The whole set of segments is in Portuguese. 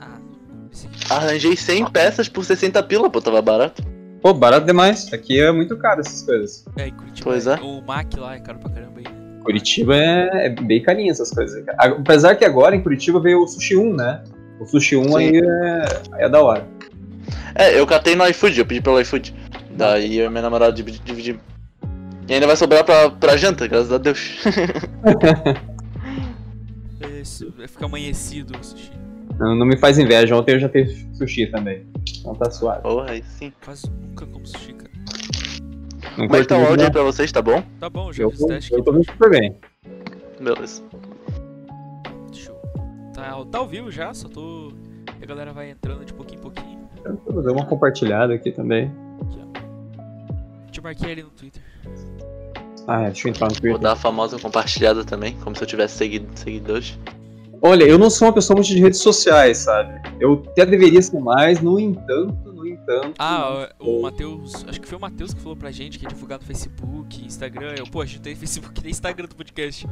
Ah. Arranjei 100 peças por 60 pila, pô, tava barato. Pô, barato demais. Aqui é muito caro essas coisas. É, em Curitiba. Pois é. O Mac lá é caro pra caramba aí. né? Curitiba é, é bem carinho essas coisas. Apesar que agora em Curitiba veio o Sushi 1, né? O Sushi 1 Sim. aí é, é da hora. É, eu catei no iFood, eu pedi pelo iFood. Daí eu e minha namorada dividi- dividimos. E ainda vai sobrar pra, pra janta, graças a Deus. Isso, vai ficar amanhecido o sushi. Não, não me faz inveja. Ontem eu já fiz sushi também. Então tá suave. Porra, aí sim. Quase nunca como sushi, cara. Não Como é que tá o áudio aí pra vocês, tá bom? Tá bom, já fiz Eu, tô- teste eu aqui. tô vendo super bem. Beleza. Eu... Tá, ao- tá ao vivo já, só tô... A galera vai entrando de pouquinho em pouquinho. Eu vou dar uma compartilhada aqui também. Te marquei ali no Twitter. Ah, é, deixa eu entrar no Vou Twitter. dar a famosa compartilhada também, como se eu tivesse segui seguidores. Olha, eu não sou uma pessoa muito de redes sociais, sabe? Eu até deveria ser mais, no entanto, no entanto. Ah, o o Matheus... Acho que foi o Matheus que falou pra gente que ia divulgar no Facebook, Instagram. Eu, pô, a gente tem Facebook e Instagram do podcast.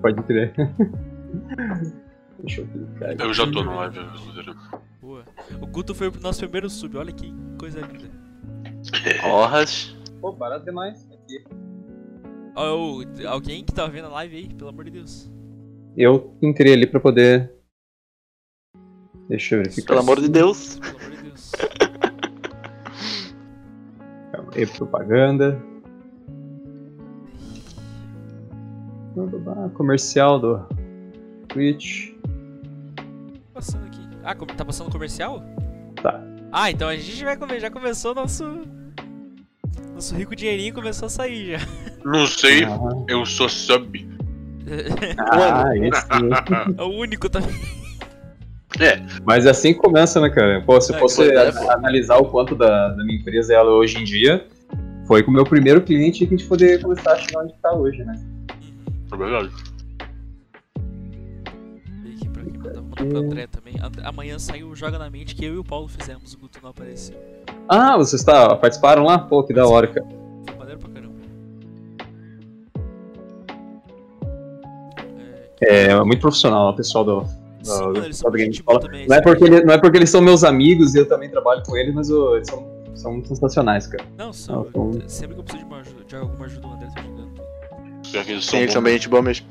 Pode crer. Deixa eu clicar aqui. Eu já tô no live. Boa. O Guto foi o nosso primeiro sub, olha que coisa linda. Honras. Pô, barato demais. Aqui. Ô, alguém que tá vendo a live aí, pelo amor de Deus. Eu entrei ali pra poder. Deixa eu verificar. Pelo amor de Deus. Pelo amor de Deus. Calma aí, propaganda. Ah, Comercial do Twitch. Passando aqui. Ah, tá passando comercial? Tá. Ah, então a gente vai comer. Já começou nosso. Nosso rico dinheirinho começou a sair já. Não sei, Ah, eu sou sub. Ah esse. É o único também. Mas é assim que começa, né, cara? Pô, se É, fosse é, a- analisar o quanto da, da minha empresa ela hoje em dia, foi com o meu primeiro cliente que a gente poder começar a chegar onde tá hoje, né? É verdade. Vem aqui pra aqui, mandar mandar pro André também. Amanhã saiu o Joga na Mente que eu e o Paulo fizemos, o Guto não apareceu. Ah, vocês tá, participaram lá? Pô, que da hora, cara. É, É muito profissional o pessoal do, sim, do, mano, do eles Game Escola. também. Não é, porque ele- não é porque eles são meus amigos e eu também trabalho com eles, mas ô, eles são, são sensacionais, cara. Não, são. Não, Sempre que eu preciso de, uma ajuda, de alguma ajuda, o André tá ajudando. Pior que eles Sim, são eles são bem gente boa mesmo.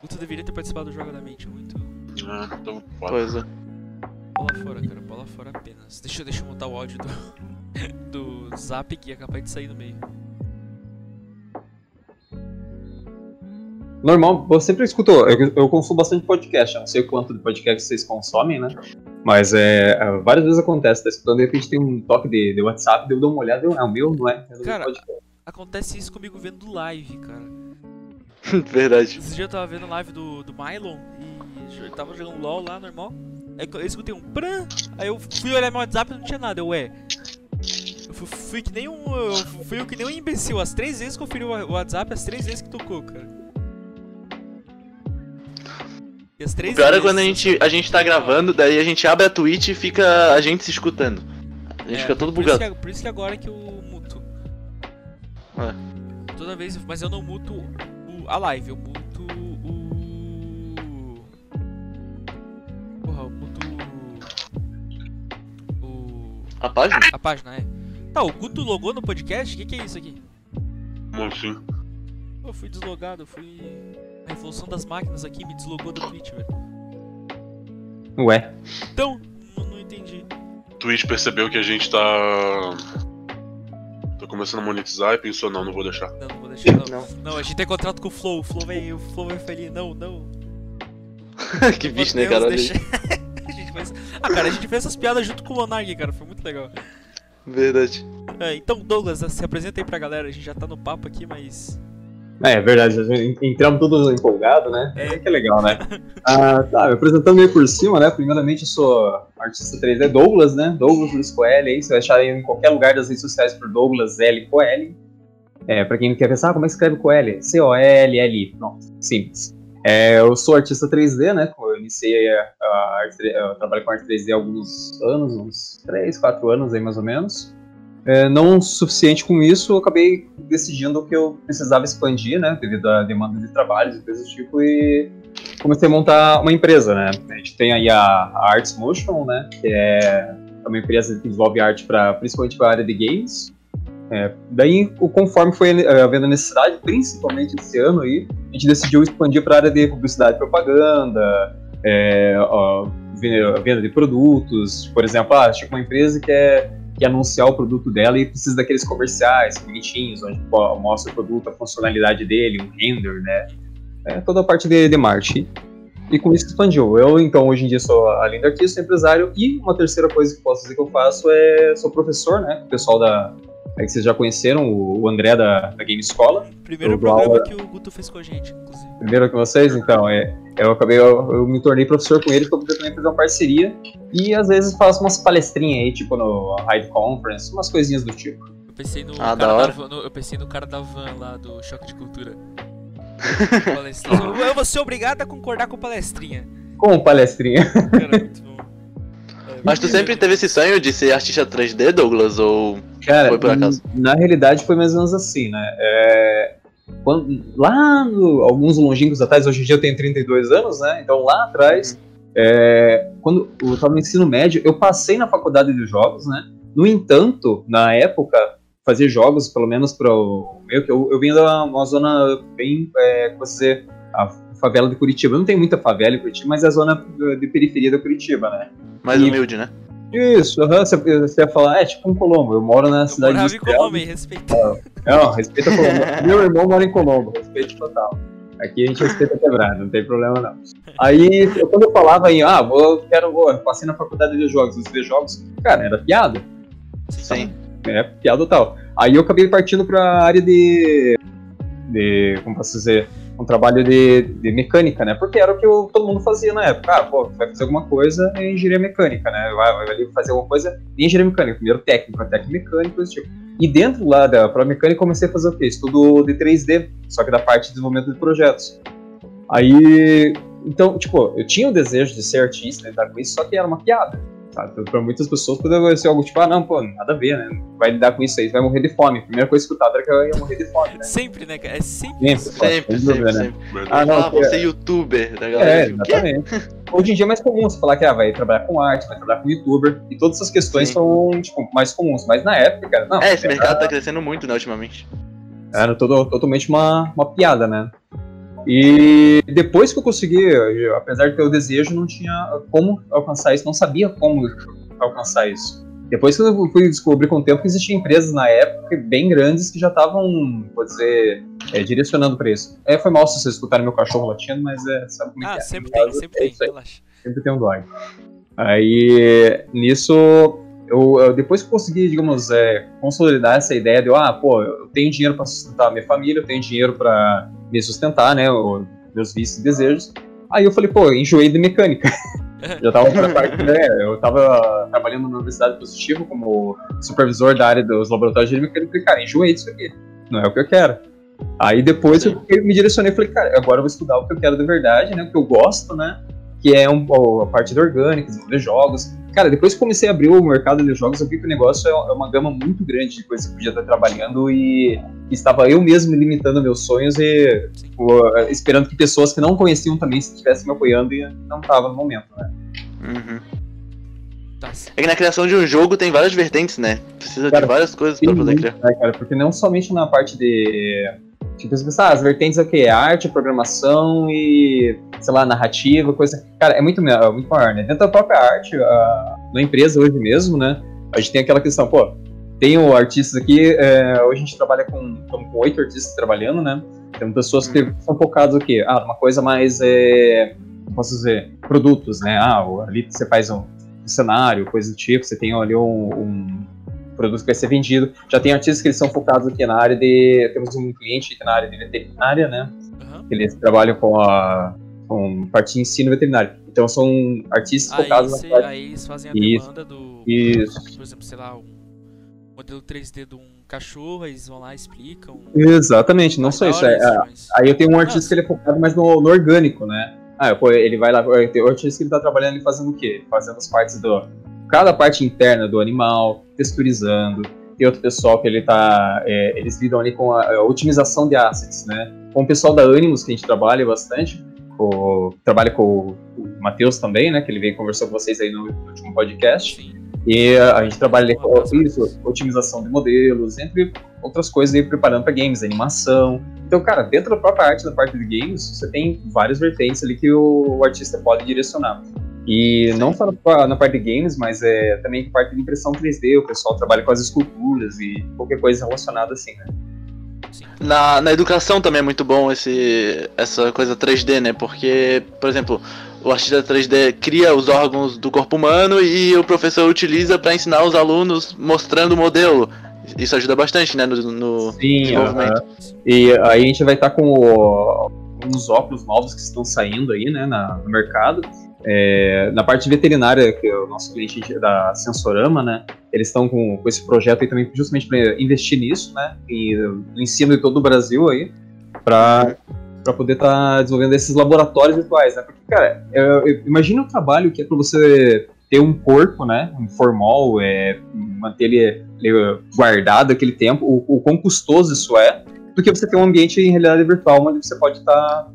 Guto deveria ter participado do Joga na Mente, é muito. Ah, então. Pois é. Bola fora, cara, bola fora apenas. Deixa, eu- deixa eu montar o áudio do, do zap que é capaz de sair no meio. Normal, eu sempre escuto, eu, eu consumo bastante podcast, eu não sei quanto de podcast vocês consomem, né? Mas é, é, várias vezes acontece, tá escutando, de repente tem um toque de, de WhatsApp, eu dou uma olhada, eu, é o meu, não é? É Cara, podcast. Acontece isso comigo vendo live, cara. Verdade. Esse dia eu tava vendo live do, do Mylon e eu tava jogando LOL lá, normal. Aí eu escutei um pran, aí eu fui olhar meu WhatsApp e não tinha nada, eu, ué. Eu fui, fui que nem um. Eu fui eu que nem um imbecil. As três vezes conferi o o WhatsApp, as três vezes que tocou, cara. E as três O pior é quando a gente, a gente tá gravando, daí a gente abre a Twitch e fica a gente se escutando. A gente É, fica todo por isso, bugado. que, por isso que agora que eu muto. É. Toda vez, mas eu não muto o- a live, eu muto o. Porra, eu muto o. o- A página? A página, é. Tá, o Guto logou no podcast? O que, que é isso aqui? Como assim? Pô, Eu fui deslogado, eu fui. A revolução das máquinas aqui me deslogou do Twitch, velho. Ué, Então, não, não entendi. Twitch percebeu que a gente tá. Tá começando a monetizar e pensou, não, não vou deixar. Não, não vou deixar, não. Não. Não, a gente tem contrato com o Flow, o Flow vai, o Flow vai falir. Não, não. que bicho, Meu né, cara? Deixa- a gente fez... Ah, cara, a gente fez essas piadas junto com o Monark, cara, foi muito legal. Verdade. É, então, Douglas, se apresenta aí pra galera, a gente já tá no papo aqui, mas. É, é verdade, a entramos todos empolgados, né? É. Que é legal, né? ah, tá, me apresentando meio por cima, né? Primeiramente, eu sou artista 3D Douglas, né? Douglas Luiz Coelho, aí você vai achar em qualquer lugar das redes sociais por Douglas L. Coelho. É, pra quem não quer pensar, ah, como é que escreve Coelho? C-O-L-L-I. Pronto, simples. É, eu sou artista 3D, né? Eu iniciei a, a arte, eu trabalho com arte 3D há alguns anos, uns 3, 4 anos aí mais ou menos. É, não suficiente com isso, eu acabei decidindo que eu precisava expandir, né, devido à demanda de trabalhos e coisas do tipo, e comecei a montar uma empresa, né. A gente tem aí a, a Arts Motion, né, que é uma empresa que desenvolve arte para principalmente para a área de games. É, daí, conforme foi havendo necessidade, principalmente esse ano aí, a gente decidiu expandir para a área de publicidade e propaganda, é, ó, venda de produtos. Por exemplo, ah, chega uma empresa que quer, quer anunciar o produto dela e precisa daqueles comerciais bonitinhos, onde mostra o produto, a funcionalidade dele, um render, né? É, toda a parte de, de marketing. E com isso expandiu. Eu, então, hoje em dia sou além de artista, empresário. E uma terceira coisa que posso dizer que eu faço é sou professor, né? O pessoal da. É que vocês já conheceram, o André da, da Game Escola. Primeiro programa aula... que o Guto fez com a gente, inclusive. Primeiro com vocês, então. É, eu acabei, eu, eu me tornei professor com ele para poder também fazer uma parceria. E às vezes faço umas palestrinhas aí, tipo no Hyde Conference, umas coisinhas do tipo. Eu pensei no, ah, cara, da, da no, eu pensei no cara da van lá do Choque de Cultura. eu vou ser obrigado a concordar com palestrinha. Com palestrinha. Cara, muito bom. Mas tu sempre teve esse sonho de ser artista 3D, Douglas? Ou Cara, foi por acaso? Na realidade foi mais ou menos assim, né? É... Quando, lá no, alguns longínquos atrás, hoje em dia eu tenho 32 anos, né? Então lá atrás, é... quando eu estava no ensino médio, eu passei na faculdade de jogos, né? No entanto, na época, fazer jogos, pelo menos para o meu, que eu, eu vim de uma zona bem, é, como dizer, a favela de Curitiba. não tem muita favela em Curitiba, mas é a zona de periferia da Curitiba, né? Mais e, humilde, né? Isso, uhum, você, você ia falar, é tipo um Colombo, eu moro na eu cidade de. Eu Colombo, respeita. Não, respeita Colombo. Meu irmão mora em Colombo, respeito total. Aqui a gente respeita quebrado, não tem problema não. Aí, eu, quando eu falava em, ah, vou, quero, vou, passei na faculdade de jogos, os jogos, cara, era piada. Sim é piada tal. Aí eu acabei partindo para a área de, de, como posso dizer, um trabalho de, de mecânica, né? Porque era o que eu, todo mundo fazia na época. Ah, pô, vai fazer alguma coisa em engenharia mecânica, né? Vai, vai ali fazer alguma coisa em engenharia mecânica. Primeiro técnico, técnico mecânico, tipo. E dentro lá da própria mecânica comecei a fazer o quê? Estudo de 3D, só que da parte de desenvolvimento de projetos. Aí, então, tipo, eu tinha o desejo de ser artista, lidar com isso, só que era uma piada. Sabe? Pra muitas pessoas poderia ser algo tipo, ah, não, pô, nada a ver, né? Vai lidar com isso aí, vai morrer de fome. A primeira coisa escutada era que eu ia morrer de fome, né? Sempre, né, cara? É sempre. Sempre, sempre, sempre, sempre. Ah, não, ah, você é youtuber, da galera. É, exatamente. Hoje em dia é mais comum você falar que ah, vai trabalhar com arte, vai trabalhar com youtuber, e todas essas questões Sim. são, tipo, mais comuns. Mas na época, cara, não. É, esse mercado tá crescendo muito, né, ultimamente. Era todo, totalmente uma, uma piada, né? E depois que eu consegui, apesar de ter o desejo, não tinha como alcançar isso, não sabia como alcançar isso. Depois que eu fui descobrir com o tempo que existiam empresas na época bem grandes que já estavam, vou dizer, é, direcionando para isso. É, foi mal se vocês escutarem meu cachorro latindo, mas é, sabe como é ah, que é. sempre tem, sempre é tem, relaxa. Sempre tem um dog. Aí, nisso, eu, eu, depois que eu consegui, digamos, é, consolidar essa ideia de, ah, pô, eu tenho dinheiro para sustentar minha família, eu tenho dinheiro para me sustentar, né, os meus vícios e desejos. Aí eu falei, pô, enjoei de mecânica. Já tava na parte, né, eu tava trabalhando na Universidade Positivo como supervisor da área dos laboratórios de mecânica e, cara, enjoei disso aqui. Não é o que eu quero. Aí depois eu me direcionei e falei, cara, agora eu vou estudar o que eu quero de verdade, né, o que eu gosto, né, que é um, a parte de orgânica, desenvolver jogos. Cara, depois que comecei a abrir o mercado de jogos, eu vi que o negócio é, é uma gama muito grande de coisas que eu podia estar trabalhando e estava eu mesmo limitando meus sonhos e tipo, esperando que pessoas que não conheciam também estivessem me apoiando e não estava no momento, né? Uhum. Tá é que na criação de um jogo tem várias vertentes, né? Precisa cara, de várias coisas para poder criar. É, cara, porque não somente na parte de Tipo, você pensa, ah, as vertentes é o quê? Arte, programação e, sei lá, narrativa, coisa. Cara, é muito, é muito maior, né? Dentro da própria arte, a, na empresa hoje mesmo, né? A gente tem aquela questão, pô, tenho artistas aqui, é, hoje a gente trabalha com, com oito artistas trabalhando, né? Tem pessoas que uhum. são focadas o quê? Ah, uma coisa mais, é, posso dizer, produtos, né? Ah, ali você faz um, um cenário, coisa do tipo, você tem ali um, um produto que vai ser vendido. Já tem artistas que eles são focados aqui na área de. Temos um cliente na área de veterinária, né? Uhum. Eles trabalham com a com parte de ensino veterinário. Então são artistas aí focados cê, na parte. Aí eles fazem a demanda do. Isso. Por exemplo, sei lá, um modelo 3D de um cachorro, eles vão lá e explicam. Exatamente, não só isso. É, aí eu tenho um artista que ele é focado mais no, no orgânico, né? Ah, ele vai lá, tem um artista que ele tá trabalhando e fazendo o quê? Fazendo as partes do cada parte interna do animal, texturizando, tem outro pessoal que ele tá. é, eles lidam ali com a, a otimização de assets, né? Com o pessoal da Animus, que a gente trabalha bastante, com, trabalha com o, Matheus também, né? Que ele veio e conversou com vocês aí no, no último podcast. Sim. E a, gente trabalha ali com isso, otimização de modelos, entre outras coisas aí preparando para games, animação. Então, cara, dentro da própria arte da parte de games, você tem várias vertentes ali que o artista pode direcionar. E não só na, na parte de games, mas é também com parte de impressão 3D, o pessoal trabalha com as esculturas e qualquer coisa relacionada assim, né? Na, na educação também é muito bom esse, essa coisa 3D, né? Porque, por exemplo, o artista 3D cria os órgãos do corpo humano e o professor utiliza para ensinar os alunos mostrando o modelo. Isso ajuda bastante, né? No, no Sim, desenvolvimento. aham. E aí a gente vai estar com o- uns óculos novos que estão saindo aí, né, na- no mercado. É, na parte veterinária, que é o nosso cliente da Sensorama, né, eles estão com, com esse projeto aí também justamente para investir nisso, né, e no ensino de todo o Brasil aí, para para poder estar desenvolvendo esses laboratórios virtuais, né? Porque, cara, eu, imagina o trabalho que é para você ter um corpo, né, um formal, é, manter ele, ele guardado aquele tempo, o, o quão custoso isso é, do que você ter um ambiente em realidade virtual onde você pode estar tá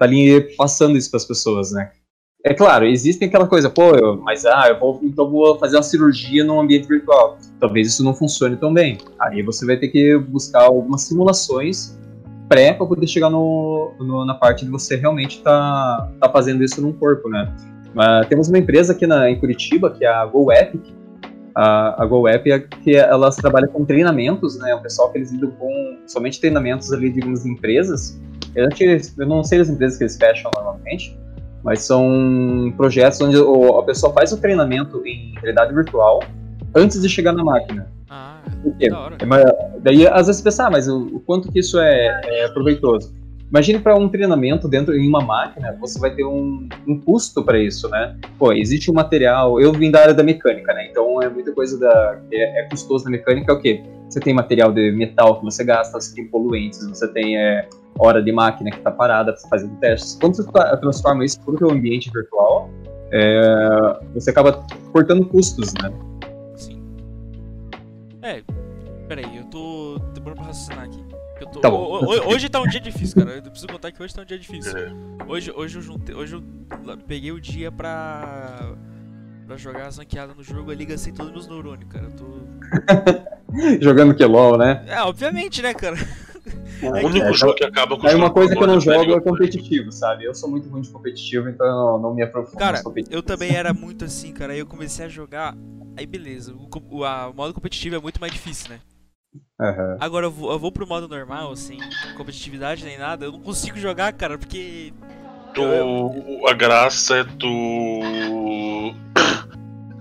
ali passando isso para as pessoas, né? É claro, existem aquela coisa, pô, eu- mas ah, eu vou, então vou fazer uma cirurgia num ambiente virtual. Talvez isso não funcione tão bem. Aí você vai ter que buscar algumas simulações pré para poder chegar no, no- na parte de você realmente tá, tá fazendo isso num corpo, né? Mas temos uma empresa aqui na, em Curitiba, que é a GoEpic. A, a GoEpic, é que elas trabalham com treinamentos, né? O pessoal que eles lidam com somente treinamentos ali, digamos, de empresas. Eu, eu não sei as empresas que eles fecham normalmente, mas são projetos onde o- a pessoa faz o treinamento em realidade virtual antes de chegar na máquina. Ah, Por quê? da hora. É, mas, daí, às vezes, pensar, ah, mas o, o quanto que isso é, é proveitoso? Imagine para um treinamento dentro em uma máquina, você vai ter um, um custo para isso, né? Pô, existe um material. Eu vim da área da mecânica, né? Então é muita coisa da que é, é custoso na mecânica. É o quê? Você tem material de metal que você gasta, você tem poluentes, você tem é, hora de máquina que está parada fazer testes. Quando você tra- transforma isso para o seu ambiente virtual, é, você acaba cortando custos, né? Sim. É, peraí, eu tô demorando pra raciocinar aqui. Eu tô, Tá bom. ho- ho- hoje tá um dia difícil, cara. Eu preciso contar que hoje tá um dia difícil. É. Hoje, hoje eu juntei. Hoje eu peguei o dia pra. pra jogar as ranqueadas no jogo ali, gastei todos os meus neurônios, cara. Eu tô. Jogando que LOL, né? É, obviamente, né, cara? O único É, jogo que acaba com Aí uma coisa que eu não neurônios jogo é competitivo, sabe? Eu sou muito ruim de competitivo, então eu não, não me aprofundo Cara. Eu também era muito assim, cara. Aí eu comecei a jogar. Aí beleza, o, o, a- o modo competitivo é muito mais difícil, né? Aham. Agora eu vou, eu vou pro modo normal, sem competitividade nem nada. Eu não consigo jogar, cara, porque. Tu, a graça é tu.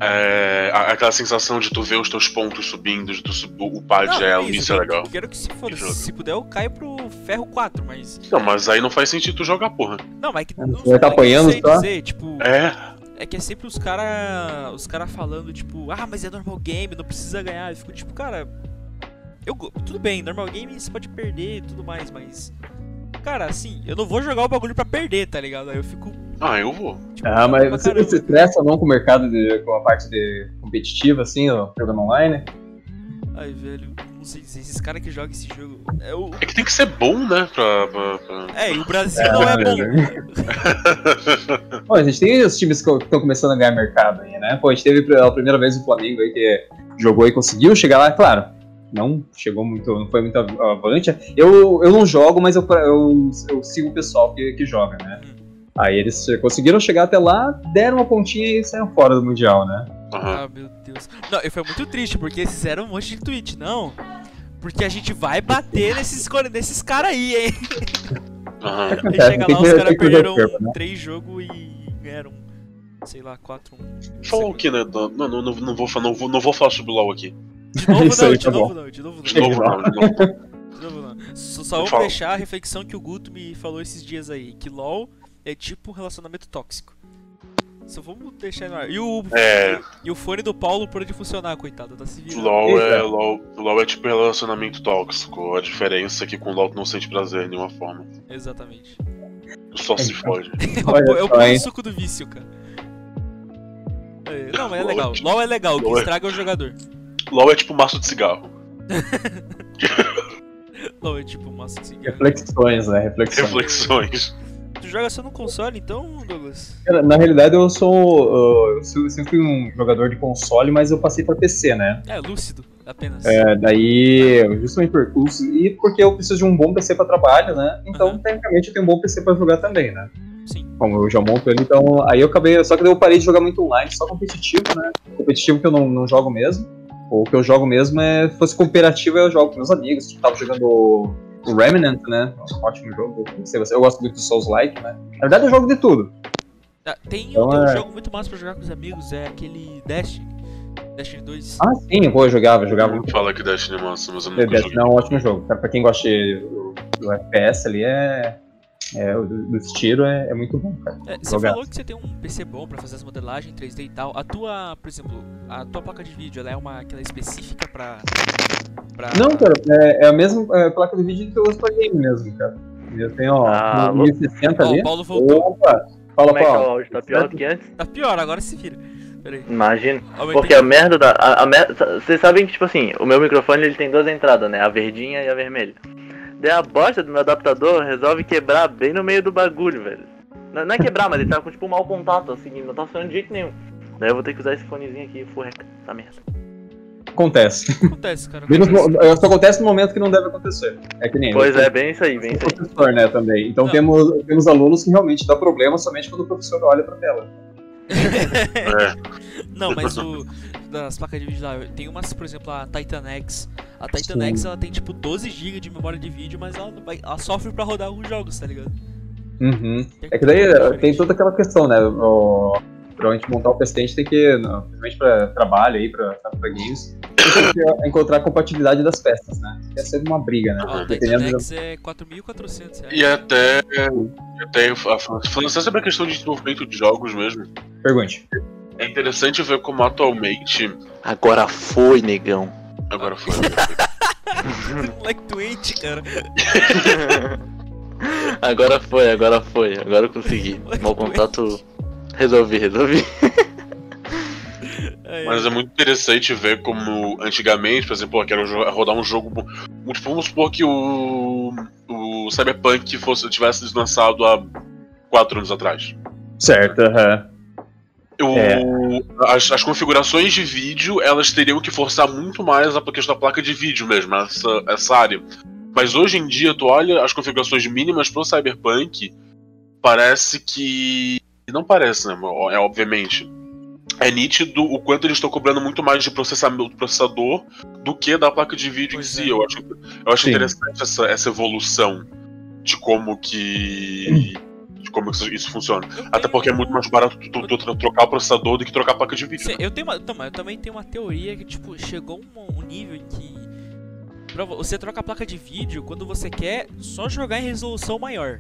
É, aquela sensação de tu ver os teus pontos subindo, de tu upar Não, de elo, isso, isso é eu legal. Quero que se for, se puder eu caio pro ferro 4, mas. Não, mas aí não faz sentido tu jogar, porra. Não, mas é que. Você Não, vai tá é que eu apanhando só? dizer, tipo. É, É que é sempre os cara. Os cara falando, tipo, ah, mas é normal game, não precisa ganhar. Eu fico tipo, cara. Eu, tudo bem, normal game você pode perder e tudo mais, mas. Cara, assim, eu não vou jogar o bagulho pra perder, tá ligado? Aí eu fico. Ah, eu vou. Ah, mas você se estressa ou não com o mercado, de, com a parte de competitiva, assim, ó, jogando online? Ai, velho, não sei dizer. Esses caras que jogam esse jogo. É, o... É que tem que ser bom, né? Pra. pra, pra- é e o Brasil não é bom. Bom, a gente tem os times que estão começando a ganhar mercado aí, né? Pô, a gente teve pela primeira vez o Flamengo aí que jogou e conseguiu chegar lá, claro. Não chegou muito, não foi muito avante. Eu, eu não jogo, mas eu, eu, eu sigo o pessoal que, que joga, né? Aí eles conseguiram chegar até lá, deram uma pontinha e saíram fora do Mundial, né? Aham. Ah, meu Deus. Não, e foi muito triste, porque eles fizeram um monte de tweet, não. Porque a gente vai bater nesses, nesses caras aí, hein? Aham. Aí Acontece, chega lá, que- os caras perderam o né? três jogos e ganharam, sei lá, 4 1 Falar o que, né? Não, não, não, não, vou, não, vou, não vou falar sobre LOL aqui. De novo não, aí, de tá novo não, de novo De não. novo, não, de novo. De novo não. Só, só Fala. deixar a reflexão que o Guto me falou esses dias aí, que LoL é tipo um relacionamento tóxico. Só vamos deixar no ar. E o, É. e o fone do Paulo parou de funcionar, coitado, tá se virando. LOL é. LOL, LOL é tipo relacionamento tóxico. A diferença é que com LOL tu não sente prazer de nenhuma forma. Exatamente. Tu só se fode. É o, Olha é o puro hein? suco do vício, cara. É, não, mas é legal. LoL é legal, o que LOL é- estraga é o jogador. LOL é tipo maço de cigarro. Não, é tipo massa de cigarro. Reflexões, né? Reflexões. Reflexões. Tu joga só no console então, Douglas? Cara, Na realidade, eu sou. uh, eu sempre fui um jogador de console, mas eu passei pra PC, né? É, lúcido, apenas. É, daí, justamente por curso, e porque eu preciso de um bom PC pra trabalho, né? Então, Aham. tecnicamente, eu tenho um bom PC pra jogar também, né? Sim. Como eu já monto ele, então. Aí eu acabei. Só que daí eu parei de jogar muito online, só competitivo, né? Competitivo que eu não, não jogo mesmo. Ou o que eu jogo mesmo é. Se fosse cooperativo, eu jogo com meus amigos. Tipo, tava jogando o Remnant, né? Um ótimo jogo. Eu gosto muito do Souls-like, né? Na verdade, eu jogo de tudo. Ah, tem, Então tem um é- jogo muito massa pra jogar com os amigos, é aquele Destiny. Destiny 2. Ah, sim, pô, eu jogava, eu jogava muito. Fala que Destiny é massa, mas eu nunca Destiny joguei. é um ótimo jogo. Pra quem gosta de- do, do FPS ali, é. É o do- dos tiros é, é muito bom, cara. É, você falou que você tem um PC bom pra fazer as modelagens 3D e tal. A tua, por exemplo, a tua placa de vídeo, ela é uma aquela específica pra. pra... Não, cara, é, é a mesma é, placa de vídeo que eu uso pra game mesmo, cara. Eu tenho, ó, Ah, no 1060 Ó, ali. o Paulo voltou. Opa! Fala, Como é que tá o Paulo. áudio? Tá pior do que antes? Tá pior, agora se vira. Pera aí. Imagino. Aumentei. Porque a merda da. A, a mer- Vocês sabem que, tipo assim, o meu microfone ele tem duas entradas, né? A verdinha e a vermelha. Daí a bosta do meu adaptador resolve quebrar bem no meio do bagulho, velho. Não, não é quebrar, mas ele tá com tipo um mau contato, assim, não tá funcionando de jeito nenhum. Daí eu vou ter que usar esse fonezinho aqui, furreca. Tá merda. Acontece. Acontece, cara. Acontece. Só acontece no momento que não deve acontecer. É que nem Pois eu. é, bem isso aí, bem isso aí. professor, né, também. Então Não. temos, temos alunos que realmente dá problema somente quando o professor olha pra tela. É, Não, mas o. Das placas de vídeo lá, tem umas, por exemplo, a Titan X. A Titan Sim. X ela tem tipo 12 GB de memória de vídeo, mas ela, ela sofre pra rodar alguns jogos, tá ligado? Uhum. É que daí eh, tem toda aquela questão, né? O, pra gente montar o PC, a gente tem que, não, principalmente pra trabalho aí, pra, pra games, encontrar a compatibilidade das peças, né? É sempre uma briga, né? Ó, a Titan Dependendo X é 4.400 reais. e até. até falando só sobre a questão de desenvolvimento de jogos mesmo. Pergunte. É interessante ver como atualmente. Agora foi, negão. Agora foi. Moleque doente, cara. Agora foi, agora foi, agora eu consegui. Mau contato. Resolvi, resolvi. Aí, Mas é muito interessante ver como antigamente, por exemplo, eu quero rodar um jogo. Tipo, vamos supor que o. O Cyberpunk fosse, tivesse sido lançado há quatro anos atrás. Certo, aham. O- É. as, as configurações de vídeo elas teriam que forçar muito mais a questão da placa de vídeo mesmo, essa, essa área. Mas hoje em dia, tu olha as configurações mínimas pro Cyberpunk, parece que. Não parece, né? É obviamente. É nítido o quanto eles estão cobrando muito mais de processamento do processador do que da placa de vídeo Pois em é. si. Eu acho, eu acho Sim. interessante essa, essa evolução de como que. de como isso, isso funciona. eu Até tenho- porque é muito mais barato tu, tu- tu trocar o processador do que trocar a placa de vídeo. Sim, né? eu tenho uma, eu também tenho uma teoria que tipo chegou um, um nível em que você troca a placa de vídeo quando você quer só jogar em resolução maior.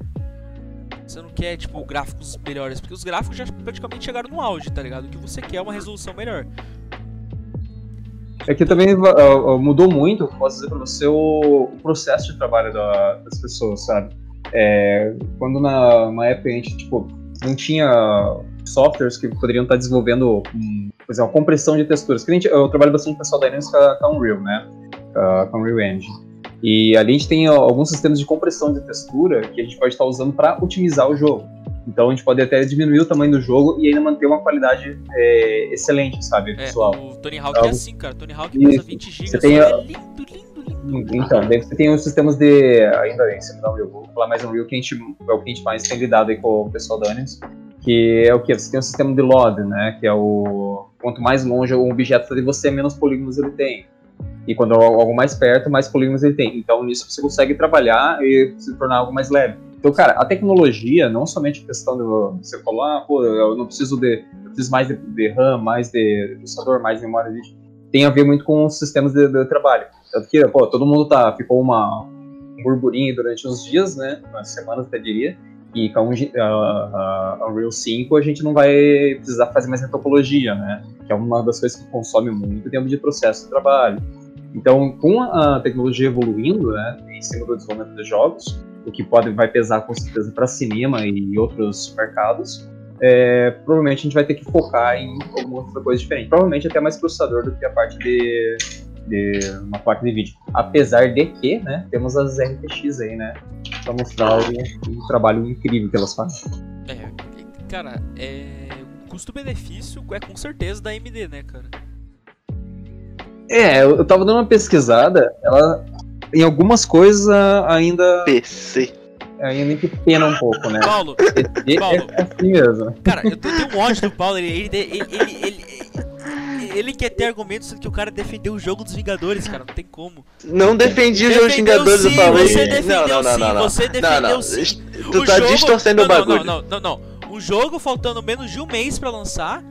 Você não quer tipo gráficos melhores, porque os gráficos já praticamente chegaram no auge, tá ligado? O que você quer é uma resolução melhor. É que também uh, mudou muito, posso dizer pra você, o, o processo de trabalho da- das pessoas, sabe? É, quando na, na época a gente, tipo, não tinha softwares que poderiam estar desenvolvendo, um, por exemplo, compressão de texturas. Que gente, eu trabalho bastante com o pessoal da Dynamics com a, Unreal, né? Com a Unreal Engine. E ali a gente tem alguns sistemas de compressão de textura que a gente pode estar usando para otimizar o jogo. Então a gente pode até diminuir o tamanho do jogo e ainda manter uma qualidade é, excelente, sabe, É, pessoal? o Tony Hawk é Algo- assim, cara. Tony Hawk pesa 20 GB, Você tem é lindo, lindo, lindo. Então, daí você tem os sistemas de. Ainda em cima da Unreal, vou falar mais Unreal, que a gente, é o que a gente mais tem lidado aí com o pessoal da que é o que? Você tem o sistema de load, né? Que é o. Quanto mais longe o objeto está de você, menos polígonos ele tem. E quando é algo mais perto, mais polígonos ele tem. Então nisso você consegue trabalhar e se tornar algo mais leve. Então, cara, a tecnologia, não somente a questão de você falar, ah, pô, eu não preciso de. Eu preciso mais de, de RAM, mais de processador, mais memória de. Tem a ver muito com os sistemas de, de trabalho. Tanto que, pô, todo mundo tá, ficou uma, um burburinho durante uns dias, né? Umas semanas até diria. E com a, Unreal 5 a gente não vai precisar fazer mais retopologia, né? Que é uma das coisas que consome muito tempo de processo de trabalho. Então, com a tecnologia evoluindo, né, em cima do desenvolvimento de jogos, o que pode vai pesar com certeza para cinema e outros mercados, é, provavelmente a gente vai ter que focar em alguma outra coisa diferente. Provavelmente até mais processador do que a parte de, de uma placa de vídeo. Apesar de que, né, temos as RTX aí, né, pra mostrar o, o trabalho incrível que elas fazem. É, cara, é. Custo-benefício é com certeza da AMD, né, cara? É, eu eu tava dando uma pesquisada, ela em algumas coisas ainda PC. ainda que pena um pouco, né? Paulo, E Paulo. é assim mesmo. cara, eu tenho um ódio do Paulo, ele, ele, ele, ele, ele, ele quer ter argumentos sendo que o cara defendeu o jogo dos Vingadores, cara, não tem como. Não defendi o jogo dos Vingadores, eu sim, falei. você defendeu não, não, não, sim, não, não. você não, defendeu não. sim. Tu O tá jogo- distorcendo não, o bagulho. Não, não, não, não. O jogo faltando menos de um mês pra lançar,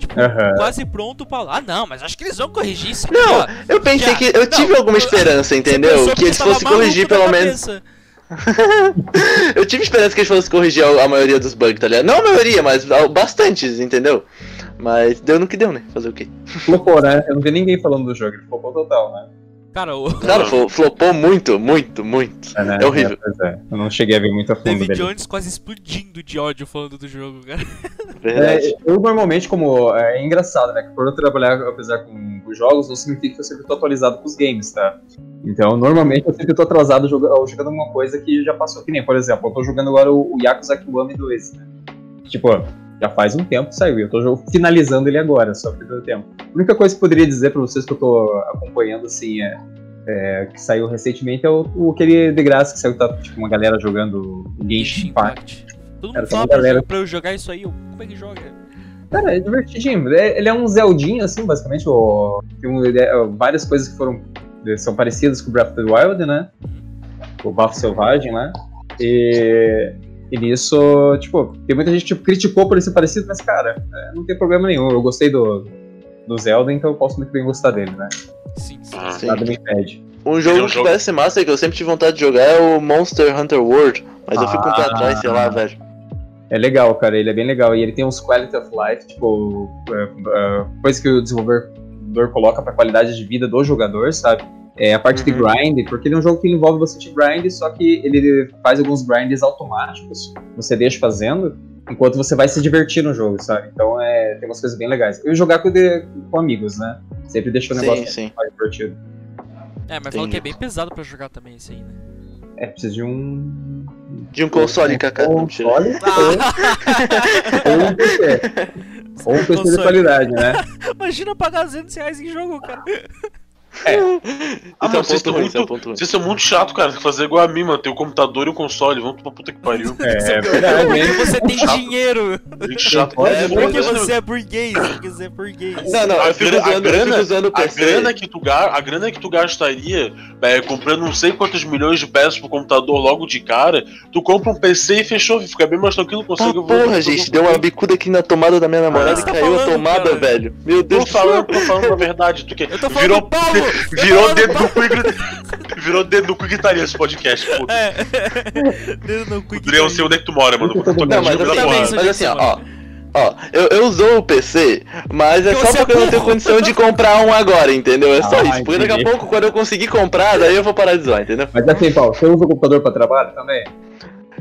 tipo, Aham. quase pronto, o Paulo. Ah, não, mas acho que eles vão corrigir isso aqui, Não, ó. eu pensei Já- que. Eu não, tive alguma esperança, entendeu? Que porque eles fossem corrigir pelo menos. Eu tive esperança que eles fossem corrigir a, a maioria dos bugs, tá ligado? Não a maioria, mas bastantes, entendeu? Mas deu no que deu, né? Fazer o quê? Flopou, né? Eu não vi ninguém falando do jogo, ele flopou total, né? Cara, o Cara, flo- flopou muito, muito, muito. É, né? É horrível. pois é. Eu não cheguei a ver muito a fundo David dele. Jones quase explodindo de ódio falando do jogo, cara. Verdade. É, eu normalmente, como. É engraçado, né? Que por eu trabalhar, apesar com os jogos, não significa que eu sempre tô atualizado com os games, tá? Então, normalmente eu sempre tô atrasado joga- jogando alguma coisa que já passou. Que nem, por exemplo, eu tô jogando agora o, o Yakuza Kiwami 2, né? Tipo, já faz um tempo que saiu. Eu tô finalizando ele agora, só que deu tempo. A única coisa que eu poderia dizer pra vocês que eu tô acompanhando, assim, é. é, que saiu recentemente é o, o aquele de graça que saiu, tá, tipo, uma galera jogando Genshin Impact. Todo mundo fala galera- pra eu jogar isso aí, eu, como é que joga? Cara, é divertidinho. É- Ele é um Zeldinho, assim, basicamente. O, tem um- ele é- várias coisas que foram são parecidas com o Breath of the Wild, né? O Bafo Selvagem lá. E, e nisso, tipo, tem muita gente que tipo, criticou por ele ser parecido, mas, cara, é, não tem problema nenhum. Eu gostei do, do Zelda, então eu posso muito bem gostar dele, né? Sim, sim. Ah. Sim. Nada me impede. Um é jogo um que jogo- parece massa que eu sempre tive vontade de jogar é o Monster Hunter World. Mas eu fico um pé Ah. atrás, sei lá, velho. É legal, cara, ele é bem legal. E ele tem uns quality of life, tipo, é, é, coisa que o desenvolvedor coloca pra qualidade de vida do jogador, sabe? É a parte de Uhum. grind, porque ele é um jogo que envolve bastante grind, só que ele faz alguns grinds automáticos, você deixa fazendo, enquanto você vai se divertir no jogo, sabe? Então é, tem umas coisas bem legais. E jogar com, de- com amigos, né? Sempre deixa o Sim, negócio sim. mais divertido. É, mas falam que é bem pesado pra jogar também esse aí, né? É, precisa de um. De um console, Kaká. Um console ou um PC. Ou um PC de Console. qualidade, né? Imagina pagar 200 reais em jogo, cara. Ah, Isso é um vocês estão ruim, isso é um muito, ponto ruim. vocês são muito chato, cara. Tem que fazer igual a mim, mano. Tem o computador e o console. Vamos pra puta que pariu. É, é verdade, Porque hein? você tem Chato. dinheiro. Gente chato. É, Porque você é burguês. Porque você é burguês. Não, não, A eu fico grana- a usando, eu grana- fico usando o A PC. grana, que tu, a grana que tu gastaria é, comprando não sei quantos milhões de peças pro computador logo de cara, tu compra um PC e fechou, fica bem mais tranquilo, Tá consegue porra, gente, deu uma bicuda aqui na tomada da minha namorada você e tá caiu a falando, tomada, cara? velho. Meu Deus Tô do céu. falando, tô falando a verdade. Tu que Eu tô falando virou, tô virou dedo do no cu e gritaria. Virou dedo no cu e gritaria esse podcast, puta. É. Dedo no cu e sei onde é que tu mora, mano. Eu tô Não, mas assim, mas de assim, ó, ó, eu, eu uso o PC, mas é Porque só é porque eu não tenho burro. condição de comprar um agora, entendeu? É só Ah, isso. Porque daqui a pouco, quando eu conseguir comprar, daí eu vou parar de zoar, entendeu? Mas assim, Paulo, você usa o computador pra trabalho também?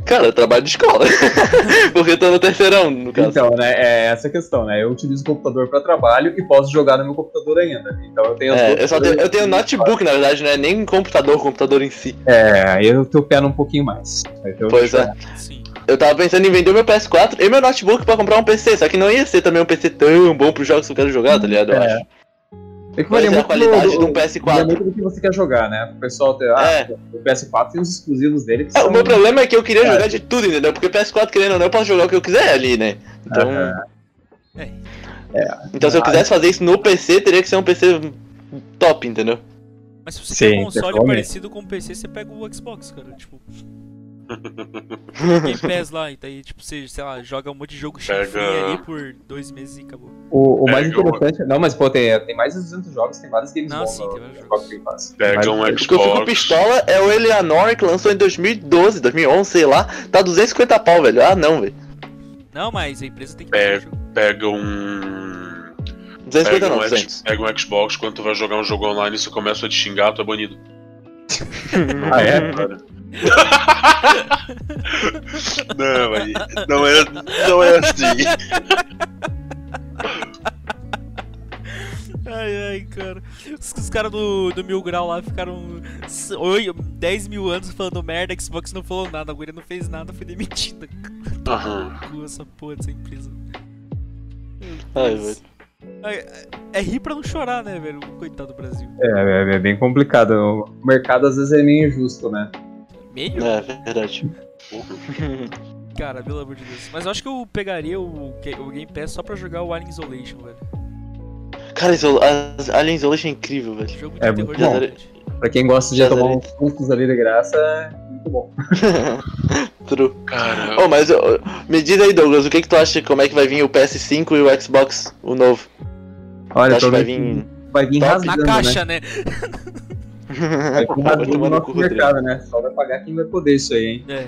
Cara, eu trabalho de escola. porque eu tô no terceirão, no caso. Então, né, é essa a questão, né? Eu utilizo o computador pra trabalho e posso jogar no meu computador ainda. Então eu tenho É, eu só tenho, eu tenho notebook, na verdade, não é nem computador, computador em si. É, aí eu tô pé um pouquinho mais. Então, Pois é. Sim. Eu tava pensando em vender o meu PS4 e meu notebook pra comprar um PC, só que não ia ser também um PC tão bom pros jogos que eu quero jogar, tá ligado? Eu É. acho. É que varia a muito qualidade do, de um varia PS4. muito do que você quer jogar, né? O pessoal tem, ah, É. o PS4 tem os exclusivos dele que É, são... o meu problema é que eu queria É. jogar de tudo, entendeu? Porque PS4, querendo ou não, eu posso jogar o que eu quiser ali, né? Então, Aham. então se eu quisesse fazer isso no PC, teria que ser um PC top, entendeu? Mas se você Sim, quer um console parecido com o PC, você pega o Xbox, cara. Tipo. Game Pass lá, e daí, tipo, você, sei lá, joga um monte de jogo Pega- chifrinho ali por dois meses e acabou. O, o mais Pega interessante... Não, mas pô, tem, tem mais de 200 jogos, tem vários games Não, bons sim, tem vários jogos. Xbox Game Pass. Pega um vários- O que eu fico Xbox. pistola é o Eleanor, que lançou em 2012, 2011, sei lá. Tá 250 pau, velho. Ah, não, velho. Não, mas a empresa tem que jogo. Pega um. 250 Pega não, um, 200. X- pega um Xbox, quando tu vai jogar um jogo online e se começa a te xingar, tu é banido. Ah, é? Cara. não, mas não é, não é assim. Ai, ai, cara. Os, os caras do, do Mil Grau lá ficaram s- oi- 10 mil anos falando merda, Xbox não falou nada, a guria não fez nada, foi demitida. Aham. Com essa porra dessa empresa. Ai, velho. Ai, É, é rir pra não chorar, né, velho? Coitado do Brasil. É, é, é bem complicado. O mercado às vezes é meio injusto, né? Meio? É, verdade. Cara, pelo amor de Deus. Mas eu acho que eu pegaria o, o Game Pass só pra jogar o Alien Isolation, velho. Cara, Isol Alien Isolation é incrível, velho. Jogo de É terror de bom. Pra quem gosta de tomar uns sustos ali de graça, é muito bom. True. Cara, Oh, mas ô, me diz aí, Douglas, o que, que tu acha? Como é que vai vir o PS5 e o Xbox, o novo? Olha, tu acha que vai vir. vai vir Na né? caixa, né? Vai vir rasgando tomar o no nosso mercado, né? Só vai pagar quem vai poder isso aí, hein? É.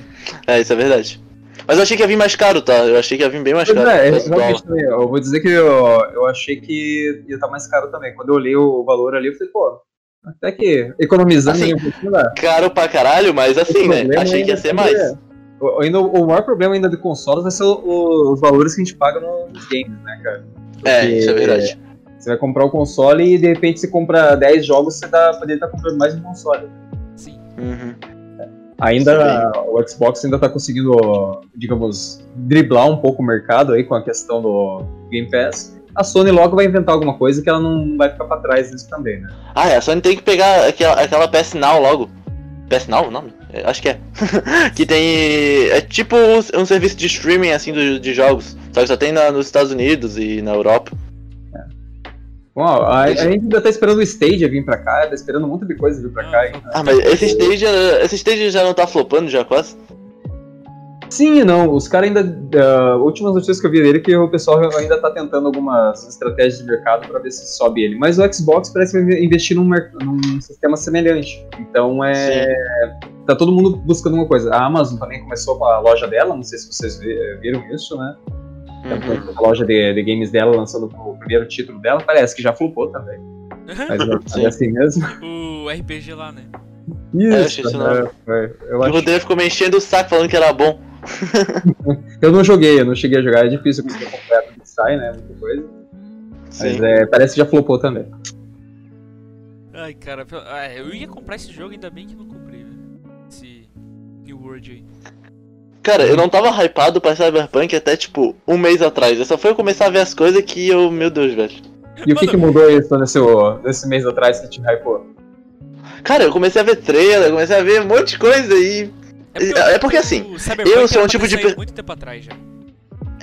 É, isso é verdade. Mas eu achei que ia vir mais caro, tá? Eu achei que ia vir bem mais Pois caro. é, também, eu vou dizer que eu, eu achei que ia estar mais caro também. Quando eu olhei o valor ali, eu falei, pô, até que economizando Assim, um pouquinho dá. Caro pra caralho, mas assim, né? Achei que ia ser é- mais. O, ainda, o maior problema ainda de consoles vai ser o- o- os valores que a gente paga nos games, né, cara? É, Porque isso é verdade. Você vai comprar o console e de repente você compra 10 jogos, você dá, poderia estar comprando mais um console. Sim. Uhum. Ainda o Xbox ainda tá conseguindo, digamos, driblar um pouco o mercado aí com a questão do Game Pass. A Sony logo vai inventar alguma coisa que ela não vai ficar pra trás nisso também, né? Ah, é, a Sony tem que pegar aquela, aquela PS Now logo. PS Now o nome? É, acho que é. que tem. É tipo um, um serviço de streaming assim do- de jogos. Só que só tem na- nos Estados Unidos e na Europa. Bom, a, a gente ainda tá esperando o Stadia vir pra cá, tá esperando um monte de coisa vir pra cá. hein? Ah, mas esse stage, esse stage já não tá flopando já quase? Sim e não, os caras ainda. ah, últimas notícias que eu vi dele é que o pessoal ainda tá tentando algumas estratégias de mercado pra ver se sobe ele. Mas o Xbox parece investir num, num sistema semelhante. Então é. Tá todo mundo buscando uma coisa. A Amazon também começou com a loja dela, não sei se vocês vi- viram isso, né? Ela Uhum. a loja de, de games dela lançando o primeiro título dela, parece que já flopou também. Mas Sim. é assim mesmo. o RPG lá, né? É, Isso, achei isso é, eu o acho Rodrigo ficou me enchendo o saco falando que era bom. Eu não joguei, eu não cheguei a jogar, é difícil conseguir comprar tudo que sai, né? Muita coisa. Mas Sim. é, parece que já flopou também. Ai, cara, pelo- ah, eu ia comprar esse jogo, ainda bem que não comprei, velho. Esse New World aí. Cara, eu não tava hypado pra Cyberpunk até tipo um mês atrás. Eu só foi eu começar a ver as coisas que eu. Meu Deus, velho. E o que, que mudou isso nesse, nesse mês atrás que te hypou? Cara, eu comecei a ver trailer, eu comecei a ver um monte de coisa e. É porque, assim, o Cyberpunk eu sou um tipo de muito tempo atrás já.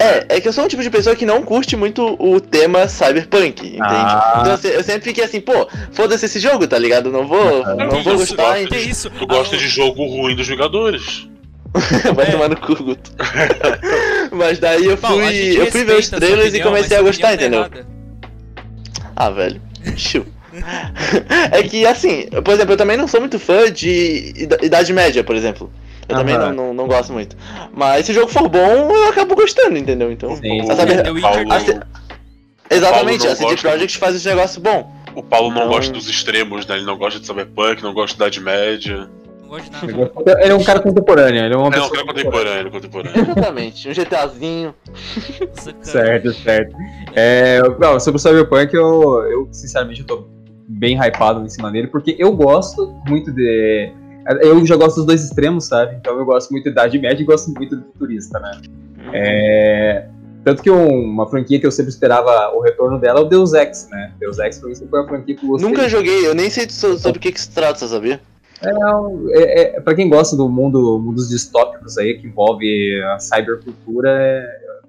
É, é que eu sou um tipo de pessoa que não curte muito o tema cyberpunk, entende? Ah. Então eu, se- eu sempre fiquei assim, pô, foda-se esse jogo, tá ligado? Não vou, não Que vou isso? gostar, Que isso? tu gosta de jogo ruim dos jogadores. vai É. tomar no cu, Guto. Mas daí eu Bom, fui, gente eu fui ver os trailers e opinião, comecei a gostar, opinião entendeu? errada. Ah, velho. Chiu. é que assim, por exemplo, eu também não sou muito fã de Ida- Idade Média, por exemplo. Eu também não, não, não gosto muito. Mas se o jogo for bom, eu acabo gostando, entendeu? Então. Sim, a Witcher Paulo- a Exatamente, a CD. Projekt faz esse negócio bom. O Paulo não Não. gosta dos extremos, né? Ele não gosta de Cyberpunk, não gosta de Idade Média. Não gosto de nada. Ele é um cara contemporâneo, ele é uma É, não, pessoa é contemporâneo, contemporâneo. Exatamente, um GTAzinho. Cara. Certo, certo. É, não, sobre o Cyberpunk, eu, eu sinceramente eu tô bem hypado em cima dele, porque eu gosto muito de. Eu já gosto dos dois extremos, sabe? Então eu gosto muito de Idade Média e gosto muito do futurista, né? É, tanto que um- uma franquia que eu sempre esperava o retorno dela é o Deus Ex, né? Deus Ex pra mim foi uma franquia que eu gostei. Nunca joguei, eu nem sei so- sobre o que, que se trata, sabia? É, é, é, pra quem gosta do mundo mundos distópicos aí, que envolve a cybercultura, é,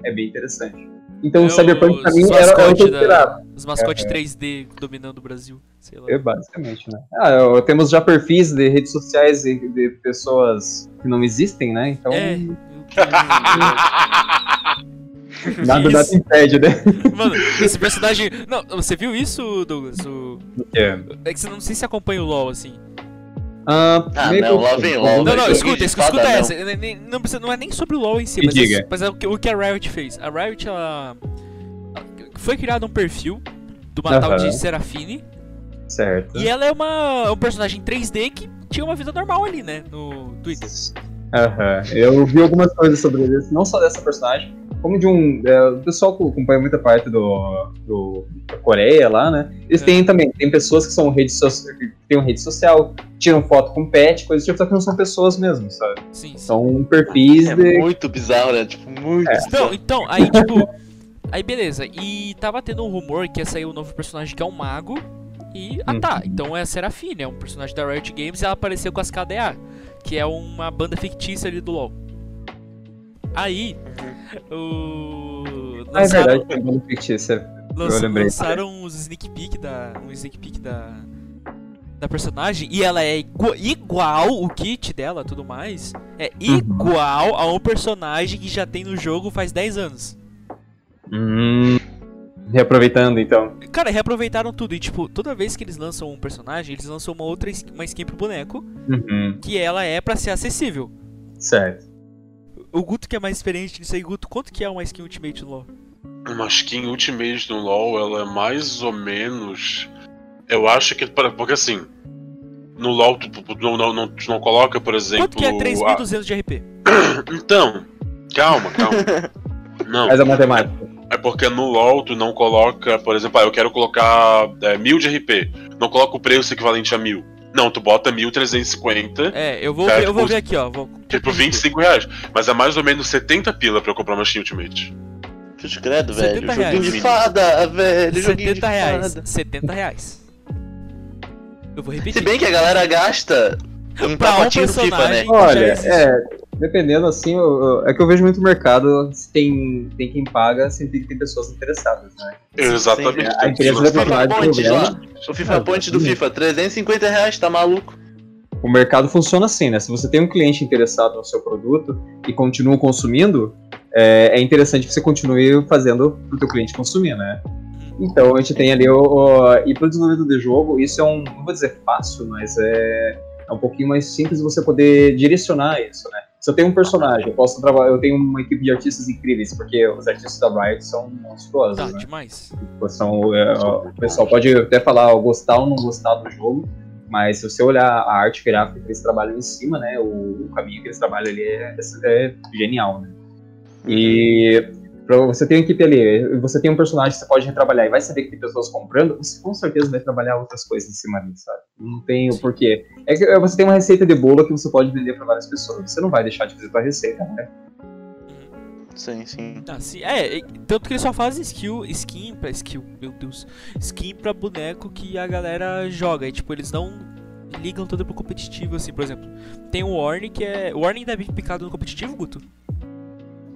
é bem interessante. Então o É Cyberpunk pra mim era, era o que eu mascote da- esperava. Os mascotes É. 3D dominando o Brasil. Sei lá. É, basicamente, né? Ah, eu- temos já perfis de redes sociais de, de pessoas que não existem, né? Então É. meu Deus. nada, nada impede, né? Mano, esse personagem. Não, você viu isso, Douglas? O... É. É que você não sei se acompanha o LoL assim. Ah, Ah, meio não, lá vem LOL, Não, não, escuta, escuta, essa. Não, precisa, não é nem sobre o LoL em si, mas, diga. é, mas é o que, a Riot fez. A Riot, ela. Foi criado um perfil de uma tal de Serafine. Certo. E ela é uma, um personagem 3D que tinha uma vida normal ali, né? No Twitter. Aham. Eu vi algumas coisas sobre isso, não só dessa personagem, como de um. é, o pessoal que acompanha muita parte do, do da Coreia lá, né? Eles É. têm também, tem pessoas que são rede so, que têm uma rede social, tiram foto com pet, coisas tipo, só que não são pessoas mesmo, sabe? Sim, sim. São perfis É de. muito bizarro, né? Tipo, muito. Então, então, aí tipo. Aí beleza, e tava tendo um rumor que ia sair um novo personagem que é um mago. E. Ah tá, então é a Serafine, é um personagem da Riot Games e ela apareceu com as KDA, que é uma banda fictícia ali do LoL. Aí. O. Ah, é lançaram- verdade, fictício. Lança- lembrei. lançaram os sneak peek da. Um sneak peek da. Da personagem. E ela é igua- igual o kit dela tudo mais. É Uhum. igual a um personagem que já tem no jogo faz 10 anos. Hum. Reaproveitando então. Cara, reaproveitaram tudo. E tipo, toda vez que eles lançam um personagem, eles lançam uma outra skin, uma skin pro boneco. Uhum. Que ela é pra ser acessível. Certo. O Guto que é mais experiente nisso aí, Guto, quanto que é uma skin Ultimate no LoL? Uma skin Ultimate no LoL, ela é mais ou menos. Eu acho que. para- Porque assim. No LoL, tu, tu não, não, não, tu não coloca, por exemplo. Quanto que é a- 3.200 de RP? Então, calma, calma. Não, Faz a matemática. é porque no LoL tu não coloca, por exemplo, ah, eu quero colocar é, mil de RP. Não coloca o preço equivalente a mil. Não, tu bota 1350, É, eu vou, Tá, ver, eu vou tipo, ver aqui, ó. Vou... tipo 25 reais. Mas é mais ou menos 70 pila pra eu comprar uma skin Ultimate. Cruz credo, 70 velho. Joguinho de reais. fada, velho. Joguinho de 70 reais. fada. 70 reais. Eu vou Se repetir. bem que a galera gasta um Pra um pacotinho do FIFA, né? personagem. Olha, é, dependendo assim, eu- eu- é que eu vejo muito mercado, se tem, tem quem paga, significa que tem pessoas interessadas, né? Exatamente. sim, a tem empresa que- falar de problema. O FIFA Ah, Point do sim. FIFA, 350 reais, tá maluco? O mercado funciona assim, né? Se você tem um cliente interessado no seu produto e continua consumindo, é, é interessante que você continue fazendo pro teu cliente consumir, né? Então a gente tem ali o. o e pro desenvolvimento de jogo, isso é um. Não vou dizer fácil, mas é, é um pouquinho mais simples você poder direcionar isso, né? Se eu tenho um personagem, eu posso trabalhar. Eu tenho uma equipe de artistas incríveis, porque os artistas da Riot são monstruosos, Tá, né? demais. São, é, o pessoal pode até falar gostar ou não gostar do jogo, mas se você olhar a arte gráfica que eles trabalham em cima, né, o, o caminho que eles trabalham ali é, é genial, né? E pra você ter uma equipe ali, você tem um personagem que você pode retrabalhar e vai saber que tem pessoas comprando, você com certeza vai trabalhar outras coisas em cima ali, sabe? Não tem o porquê. É que é, você tem uma receita de bolo que você pode vender para várias pessoas. Você não vai deixar de fazer sua receita, né? Sim, sim. Ah, sim. É, tanto que eles só fazem skill, skin pra skill, meu Deus. Skin pra boneco que a galera joga. E tipo, eles não ligam tanto pro competitivo, assim, por exemplo. Tem o Warning que é. O Warning ainda é bem picado no competitivo, Guto?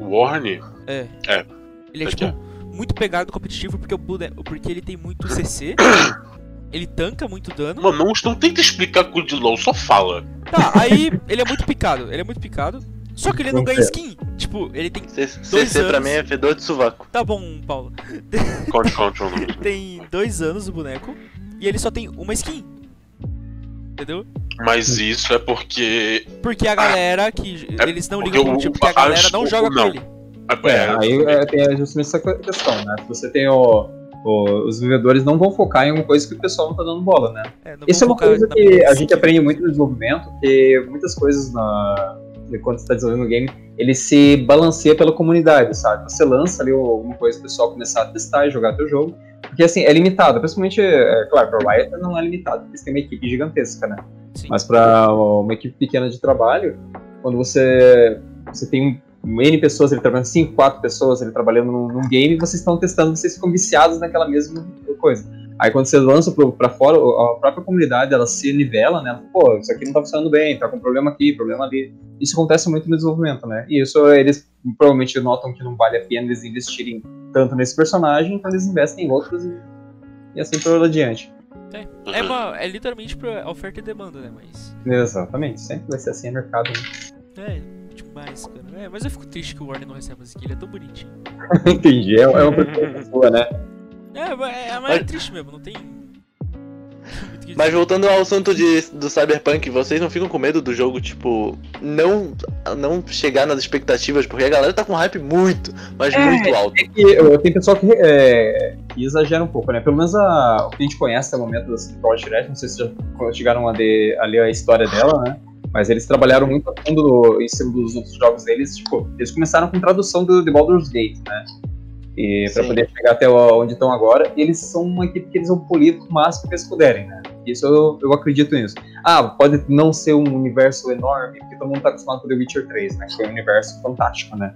Warne? É. É. Ele é É tipo que muito pegado no competitivo porque, o porque ele tem muito CC. ele tanca muito dano. Mano, não, não tenta explicar com o de LoL, só fala. Tá, aí ele é muito picado. Ele é muito picado. Só que ele não ganha skin. Tipo, ele tem. C- CC pra anos. mim é fedor de sovaco. Tá bom, Paulo. Tem dois anos o boneco. E ele só tem uma skin. Entendeu? Mas isso é porque. Porque a galera que. É eles não ligam pro o- tipo, porque a galera não joga não. com ele. É, aí é, tem justamente essa questão, né? Você tem o, o- os vendedores não vão focar em uma coisa que o pessoal não tá dando bola, né? É, Isso é uma coisa que a gente aprende muito no desenvolvimento, que muitas coisas na, quando você está desenvolvendo o game, ele se balanceia pela comunidade, sabe? Você lança ali alguma coisa pro pessoal começar a testar e jogar teu jogo, porque assim, é limitado, principalmente, é, claro, pra Riot não é limitado, porque você tem uma equipe gigantesca, né? Sim. Mas para uma equipe pequena de trabalho, quando você, você tem um N pessoas ele trabalhando, 5, 4 pessoas ele trabalhando num, num game, vocês estão testando, vocês ficam viciados naquela mesma coisa. Aí quando você lança pra fora, a própria comunidade ela se nivela, né? Pô, isso aqui não tá funcionando bem, tá com problema aqui, problema ali. Isso acontece muito no desenvolvimento, né? E isso eles provavelmente notam que não vale a pena eles investirem tanto nesse personagem, então eles investem em outros e, e assim por adiante. É, uma, é literalmente pra oferta e demanda, né? Mas. Exatamente, sempre vai ser assim no mercado. né? É, demais, cara. É, mas eu fico triste que o Warner não recebe a skin, ele é tão bonitinho. Entendi, é, é uma preferência sua, né? É, é, mas é triste mesmo, não tem. Mas voltando ao assunto de, do Cyberpunk, vocês não ficam com medo do jogo, tipo, não, não chegar nas expectativas? Porque a galera tá com hype muito, mas É, muito alto. É que eu- tem pessoal que, é, que exagera um pouco, né? Pelo menos a, o que a gente conhece até o momento da Projekt Red, não sei se já chegaram a, de- a ler a história dela, né? Mas eles trabalharam muito a fundo no- em cima dos outros jogos deles. Tipo, eles começaram com tradução do The Baldur's Gate, né? E Sim. poder chegar até onde estão agora. E eles são uma equipe que eles vão polir o máximo que eles puderem, né? Isso eu, eu acredito nisso. Ah, pode não ser um universo enorme, porque todo mundo tá acostumado com The Witcher 3, né? Que foi um universo fantástico, né?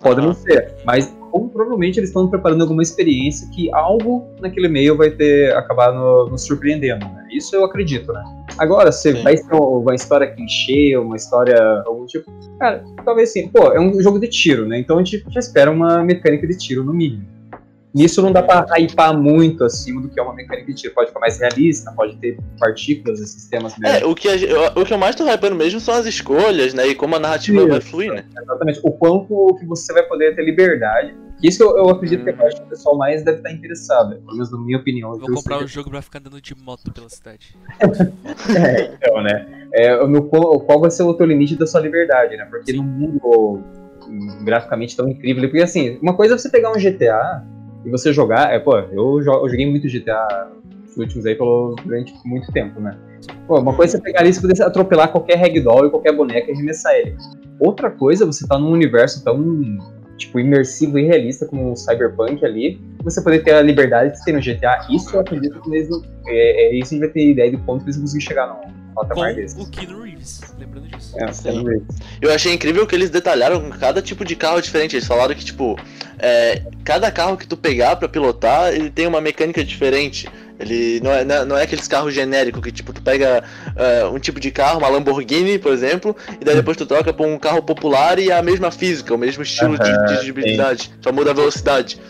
Pode não Aham. ser, mas como provavelmente eles estão preparando alguma experiência que algo naquele meio vai ter acabar no- nos surpreendendo, né? Isso eu acredito, né? Agora, se Sim. vai ser uma história clichê, uma história algum tipo, cara, talvez sim. Pô, é um jogo de tiro, né? Então a gente já espera uma mecânica de tiro no mínimo. Nisso não dá pra hypar muito acima do que é uma mecânica de tiro. Pode ficar mais realista, pode ter partículas e sistemas É, o que, a o que eu mais tô hypando mesmo são as escolhas, né? E como a narrativa Isso. vai fluir, né? Exatamente. O quanto que você vai poder ter liberdade. Isso eu, eu acredito que é a parte que o pessoal mais deve estar interessado. Pelo menos na minha opinião. Vou Eu comprar sei um jogo pra ficar andando de moto pela cidade. que- É, então, né? É, no qual, qual vai ser o teu limite da sua liberdade, né? Porque num mundo hum, graficamente tão incrível. Porque assim, uma coisa é você pegar um GTA e você jogar. É, pô, eu, eu joguei muito GTA nos últimos aí pelo, durante muito tempo, né? Pô, uma coisa é você pegar ali e poder atropelar qualquer ragdoll e qualquer boneca e arremessar ele. Outra coisa você tá num universo tão tipo, imersivo e realista como o Cyberpunk ali, você poder ter a liberdade de ter no GTA. Isso eu acredito que não. É, é isso a gente vai ter ideia do ponto que eles conseguir chegar no Com patamar desse. o Keanu Reeves, lembrando disso. É, Sim. Reeves. Eu achei incrível que eles detalharam cada tipo de carro diferente. Eles falaram que, tipo, é, cada carro que tu pegar pra pilotar, ele tem uma mecânica diferente. Ele não é, não é- é aqueles carros genéricos que, tipo, tu pega é, um tipo de carro, uma Lamborghini, por exemplo, e daí depois tu troca pra um carro popular e é a mesma física, o mesmo estilo de Aham, dirigibilidade. Só muda a velocidade.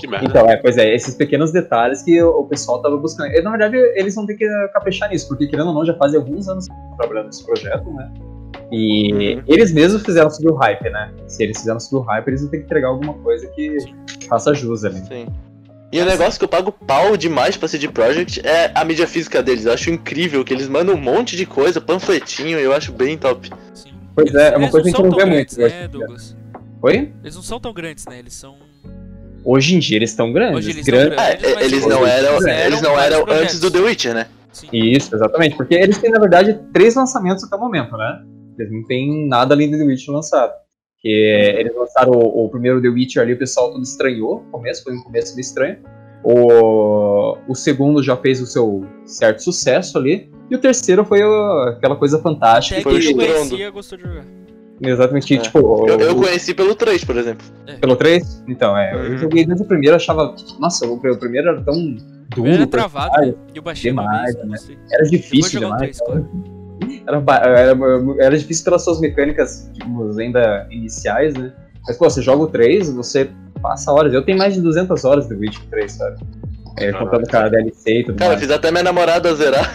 Que merda. Então, é, pois é, esses pequenos detalhes que o, o pessoal tava buscando. E, na verdade, eles vão ter que caprichar nisso, porque querendo ou não, já fazem alguns anos que estão trabalhando nesse projeto, né? E Uhum. eles mesmos fizeram subir o hype, né? Se eles fizeram subir o hype, eles vão ter que entregar alguma coisa que faça jus ali. Sim. E o negócio que eu pago pau demais pra CD Projekt é a mídia física deles. Eu acho incrível que eles mandam um monte de coisa, panfletinho, eu acho bem top. Sim. Pois é, é uma Eles coisa que a gente não vê muito. Né, Douglas? Oi? Eles não são tão grandes, né? Eles são. Hoje em dia eles estão grandes. Hoje eles grandes. tão É, grandes, mas eles não eram, fizeram eles não eram antes do The Witcher, né? Sim. Isso, exatamente. Porque eles têm, na verdade, três lançamentos até o momento, né? Eles não têm nada além do The Witcher lançado. Que eles lançaram o, o primeiro The Witcher ali, o pessoal todo estranhou no começo, foi um começo meio estranho. O, o segundo já fez o seu certo sucesso ali. E o terceiro foi o- aquela coisa fantástica. Até foi quem o não conhecia gostou de jogar. Exatamente, É. tipo. o- Eu, eu conheci pelo 3, por exemplo. Pelo 3? Então, é. Eu Uhum. joguei desde o primeiro, achava. Nossa, o o primeiro era tão duro. Era travado? E eu baixei demais, vez, né? gostei. Era difícil demais. 3, claro. Era, era, era difícil pelas suas mecânicas, digamos, ainda iniciais, né? Mas, pô, você joga o 3, você passa horas. Eu tenho mais de 200 horas do Witcher 3, sabe? É, contando com a DLC e tudo Cara, eu mais. fiz até minha namorada zerar.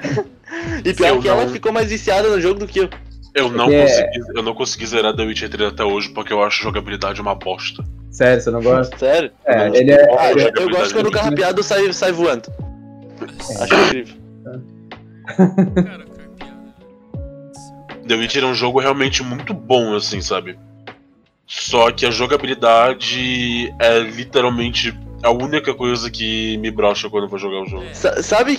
e pior Eu que ela não. ficou mais viciada no jogo do que eu. Eu não, É. consegui, eu não consegui zerar The Witcher 3 até hoje porque eu acho jogabilidade uma bosta. Sério, você não gosta? Sério? É, não- ele é. Ah, eu, é- eu gosto quando o carrapeado sai, sai voando. Acho incrível. Cara. The Witcher é um jogo realmente muito bom, assim, sabe? Só que a jogabilidade é literalmente a única coisa que me brocha quando eu vou jogar o jogo. Sa- sabe,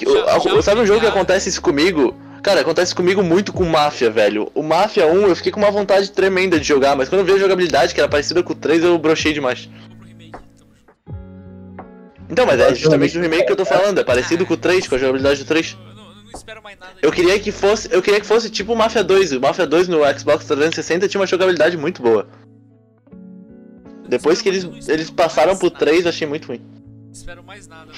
sabe um jogo que acontece isso comigo? Cara, acontece comigo muito com Máfia, velho. O Máfia 1 eu fiquei com uma vontade tremenda de jogar, mas quando eu vi a jogabilidade que era parecida com o 3, eu brochei demais. O. Então, mas é justamente do remake que eu tô falando, é parecido com o 3, com a jogabilidade do 3. Eu não, eu não espero mais nada. Eu de- queria que fosse, eu queria que fosse tipo o Mafia 2. O Mafia 2 no Xbox 360 tinha uma jogabilidade muito boa. Depois que eles, eles passaram pro 3, eu achei muito ruim. Espero mais nada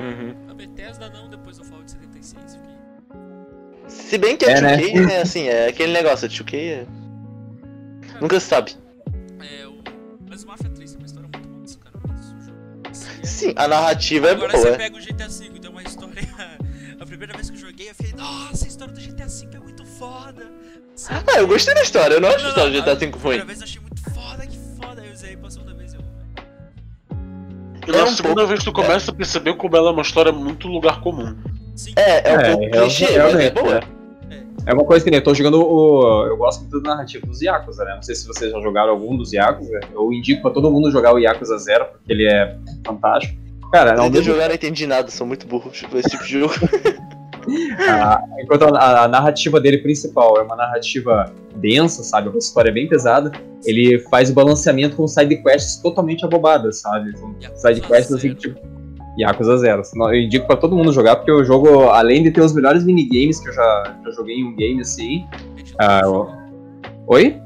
Uhum. A Bethesda não, depois eu falo de 76. Fiquei... Se bem que a É, né? 2K é assim, é aquele negócio, a 2K é... Nunca se sabe. É, o... Mas o Mafia 3 tem uma história muito boa desse cara. Mas o jogo... em si é- Sim, a narrativa é Agora boa. você é. pega o GTA V, tem uma história. A primeira vez que eu joguei, eu falei, nossa, a história do GTA V é muito foda. Ah, eu gostei da história, eu não acho a Não, história não, do GTA a V ruim. primeira vez eu achei muito foda, que foda. Aí eu usei, pra segunda vez eu. E na É um segunda pouco- vez tu começa a perceber como ela é uma história muito lugar comum. Sim. É, é um É, pouco é, clichê, mas é boa. É uma coisa que nem eu tô jogando o. Eu gosto muito da narrativa dos Yakuza, né? Não sei se vocês já jogaram algum dos Yakuza. Eu indico pra todo mundo jogar o Yakuza Zero, porque ele é fantástico. Cara, de mesmo jogar, não entendi nada, sou muito burro tipo, esse tipo de jogo. Enquanto a, a narrativa dele principal é uma narrativa densa, sabe? Uma história bem pesada, ele faz o balanceamento com sidequests totalmente abobadas, sabe? Sidequests assim, tipo. Yakuza Zero. Senão Eu indico pra todo mundo jogar, porque o jogo, além de ter os melhores minigames que eu já, já joguei em um game assim. Jogo. Oi?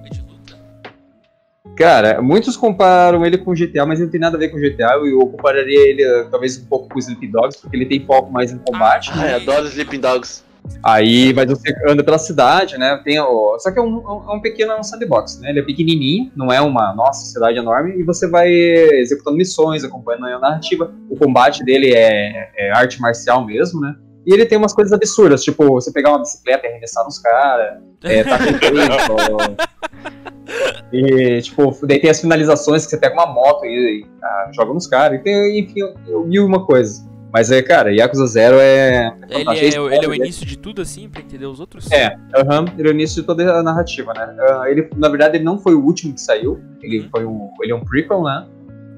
É. Cara, muitos comparam ele com GTA, mas ele não tem nada a ver com GTA. Eu compararia ele eh, talvez um pouco com Sleepy Dogs, porque ele tem foco mais em combate. Ai, adoro Sleeping Dogs. Aí, mas você anda pela cidade, né? Tem o... Só que é um, um- é um pequeno sandbox, né? Ele é pequenininho, não é uma nossa cidade enorme, e você vai executando missões, acompanhando a narrativa. O combate dele é, é arte marcial mesmo, né? E ele tem umas coisas absurdas, tipo, você pegar uma bicicleta e arremessar nos caras, é, tá com E, tipo, daí tem as finalizações que você pega uma moto e, e, ah, joga nos caras, e tem, enfim, mil e uma coisa. Mas é, cara, Yakuza Zero é. Ele fantástico. é, ele é o início de tudo, assim, pra entender os outros? É, aham, ele é o início de toda a narrativa, né? Ah, ele, na verdade, ele não foi o último que saiu, ele, Uhum. foi um, ele é um prequel, né?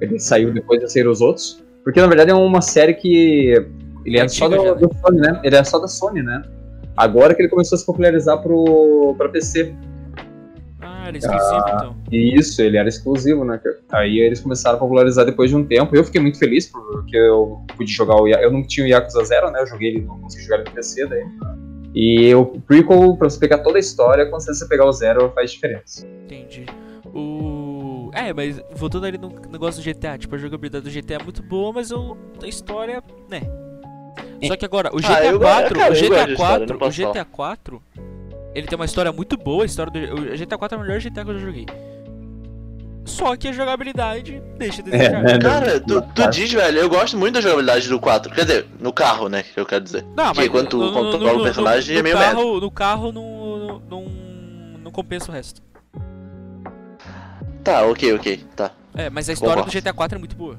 Ele saiu depois de sair os outros. Porque, na verdade, é uma série que. Ele é, É só do, já, né? Sony, né? Ele é só da Sony, né? Agora que ele começou a se popularizar pro, pra PC. Ah, era exclusivo, então. E isso, ele era exclusivo, né? Aí eles começaram a popularizar depois de um tempo. Eu fiquei muito feliz porque eu pude jogar o Eu não tinha o Yakuza Zero, né? Eu joguei ele, não consegui jogar ele no PC daí. E o prequel, pra você pegar toda a história, quando você pegar o Zero, faz diferença. Entendi. O. É, mas voltando ali no negócio do GTA, tipo, a jogabilidade do GTA é muito boa, mas eu, a história, né? Só que agora, o GTA Ah, eu go- 4, cara, o eu gosto GTA de história, 4, não o GTA 4, ele tem uma história muito boa, a história do o GTA 4 é o melhor GTA que eu já joguei. Só que a jogabilidade deixa a desejar. né? Cara, tu, tu diz, velho, eu gosto muito da jogabilidade do 4. Quer dizer, no carro, né? Que eu quero dizer. Não, Porque quando tu controla o personagem, no, é meio carro, No carro não, não, não compensa o resto. Tá, ok, ok, tá. É, mas a história Concordo. do GTA 4 é muito boa.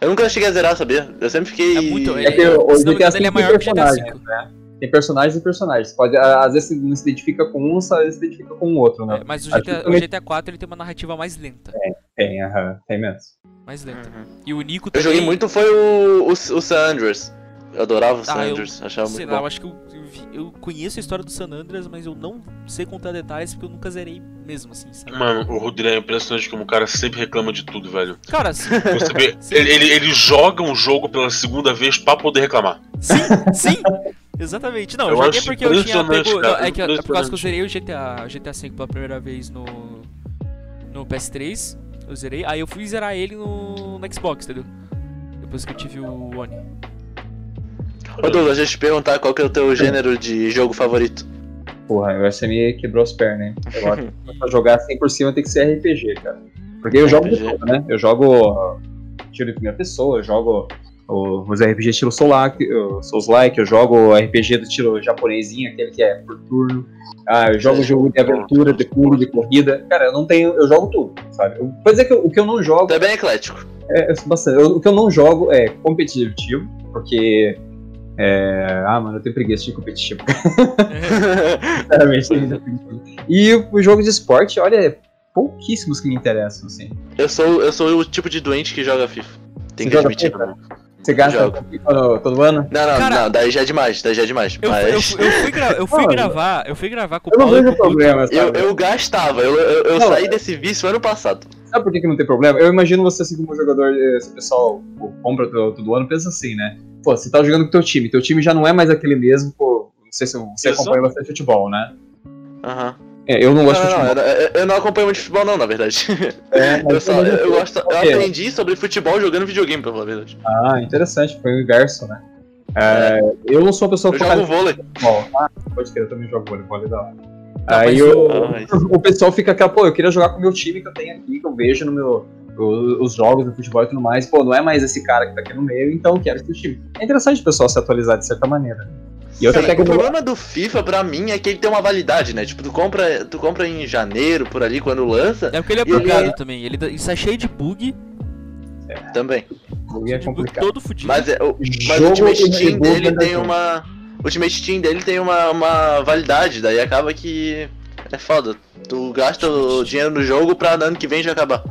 Eu nunca cheguei a zerar, sabia? Eu sempre fiquei. É muito. É que se não me GTA engano, ele é maior que o GTA personagens, V. né? Tem personagens e personagens. Pode, às vezes você não se identifica com um, às vezes se identifica com o outro, né? É, mas o GTA, que o também- GTA 4 ele tem uma narrativa mais lenta. Tem, aham, tem mesmo. Mais lenta. Uhum. E o Nico Eu também. joguei muito foi o, o, o San Andreas. Eu adorava o San Ah, eu- Andreas, achava Sei muito lá, bom. eu acho que eu, eu, vi- eu conheço a história do San Andreas, mas eu não sei contar detalhes porque eu nunca zerei mesmo, assim, sabe? Mano, o Rodrigo é impressionante como o cara sempre reclama de tudo, velho. Cara, sim, Você vê, Sim. ele, ele, ele joga um jogo pela segunda vez pra poder reclamar. sim, sim! Exatamente. Não, eu, Eu joguei porque eu tinha pego. cara, não, é, que, é por causa que eu zerei o GTA, GTA V pela primeira vez no. no PS3. Eu zerei. Aí eu fui zerar ele no, no Xbox, entendeu? Depois que eu tive o One. Ô Douglas, deixa eu te perguntar qual que é o teu gênero de jogo favorito. Porra, o SME quebrou as pernas, hein? Que pra jogar assim por cima tem que ser RPG, cara. Porque eu jogo de RPG. tudo, né? Eu jogo tiro em primeira pessoa, eu jogo os RPG estilo Soulak, uh, Souls-like, eu jogo RPG do estilo japonesinho, aquele que é por turno. Ah, eu jogo jogo de aventura, de pulo, de corrida. Cara, eu não tenho. Eu jogo tudo, sabe? Eu, pode dizer que eu- o que eu não jogo é bem eclético. é, é bastante. Eu- o que eu não jogo é competitivo, porque. É, ah, mano, eu tenho preguiça de competitivo. Sinceramente, tenho muita preguiça. E o, o jogo de esporte, olha, é pouquíssimos que me interessam, assim. eu, sou, eu sou o tipo de doente que joga FIFA. Tem que admitir. FIFA? Você gasta todo, todo ano? Não, não, Cara- não, daí já é demais, daí já é demais. Eu, mas... eu, fui- eu fui, gra- eu fui gravar, eu fui gravar com o Eu não Paulo vejo problema, Eu, sabe? eu gastava, eu, eu, eu Não, saí desse vício ano passado. Sabe por que, que não tem problema? Eu imagino você, assim, como jogador, eh, se o pessoal pô, compra todo, todo ano, pensa assim, né? Pô, você tá jogando com teu time, teu time já não é mais aquele mesmo, pô, não sei se você acompanha bastante futebol, né? Aham. É, eu não Não, gosto não, de não, futebol. eu, eu- eu não acompanho muito futebol não, na verdade. É, mas Eu, só, mas eu, eu gosto, eu Ok. aprendi sobre futebol jogando videogame, pra falar a verdade. Ah, interessante, foi o inverso, né? É, eu não sou uma pessoa Eu focada jogo vôlei. futebol. Ah, pode crer, eu também jogo vôlei, vôlei é da hora. Não, Aí mas eu- o- Ai. o pessoal fica aquela, pô, eu queria jogar com o meu time que eu tenho aqui, que eu vejo no meu. Os jogos do futebol e tudo mais, pô, não é mais esse cara que tá aqui no meio, então eu quero esse time. É interessante o pessoal se atualizar de certa maneira. E outra o tecnologia. problema do FIFA, pra mim, é que ele tem uma validade, né? Tipo, tu compra, tu compra em janeiro, por ali, quando lança. É porque ele é E ele bugado é- também. Ele, ele sai cheio de bug. Também. Bug é Tipo, complicado. todo fudido. Mas, é, o, mas Jogo o Ultimate Team dele tem uma. O Ultimate Team dele tem uma, uma validade, daí acaba que. É foda. Tu gasta o dinheiro no jogo pra ano que vem já acabar.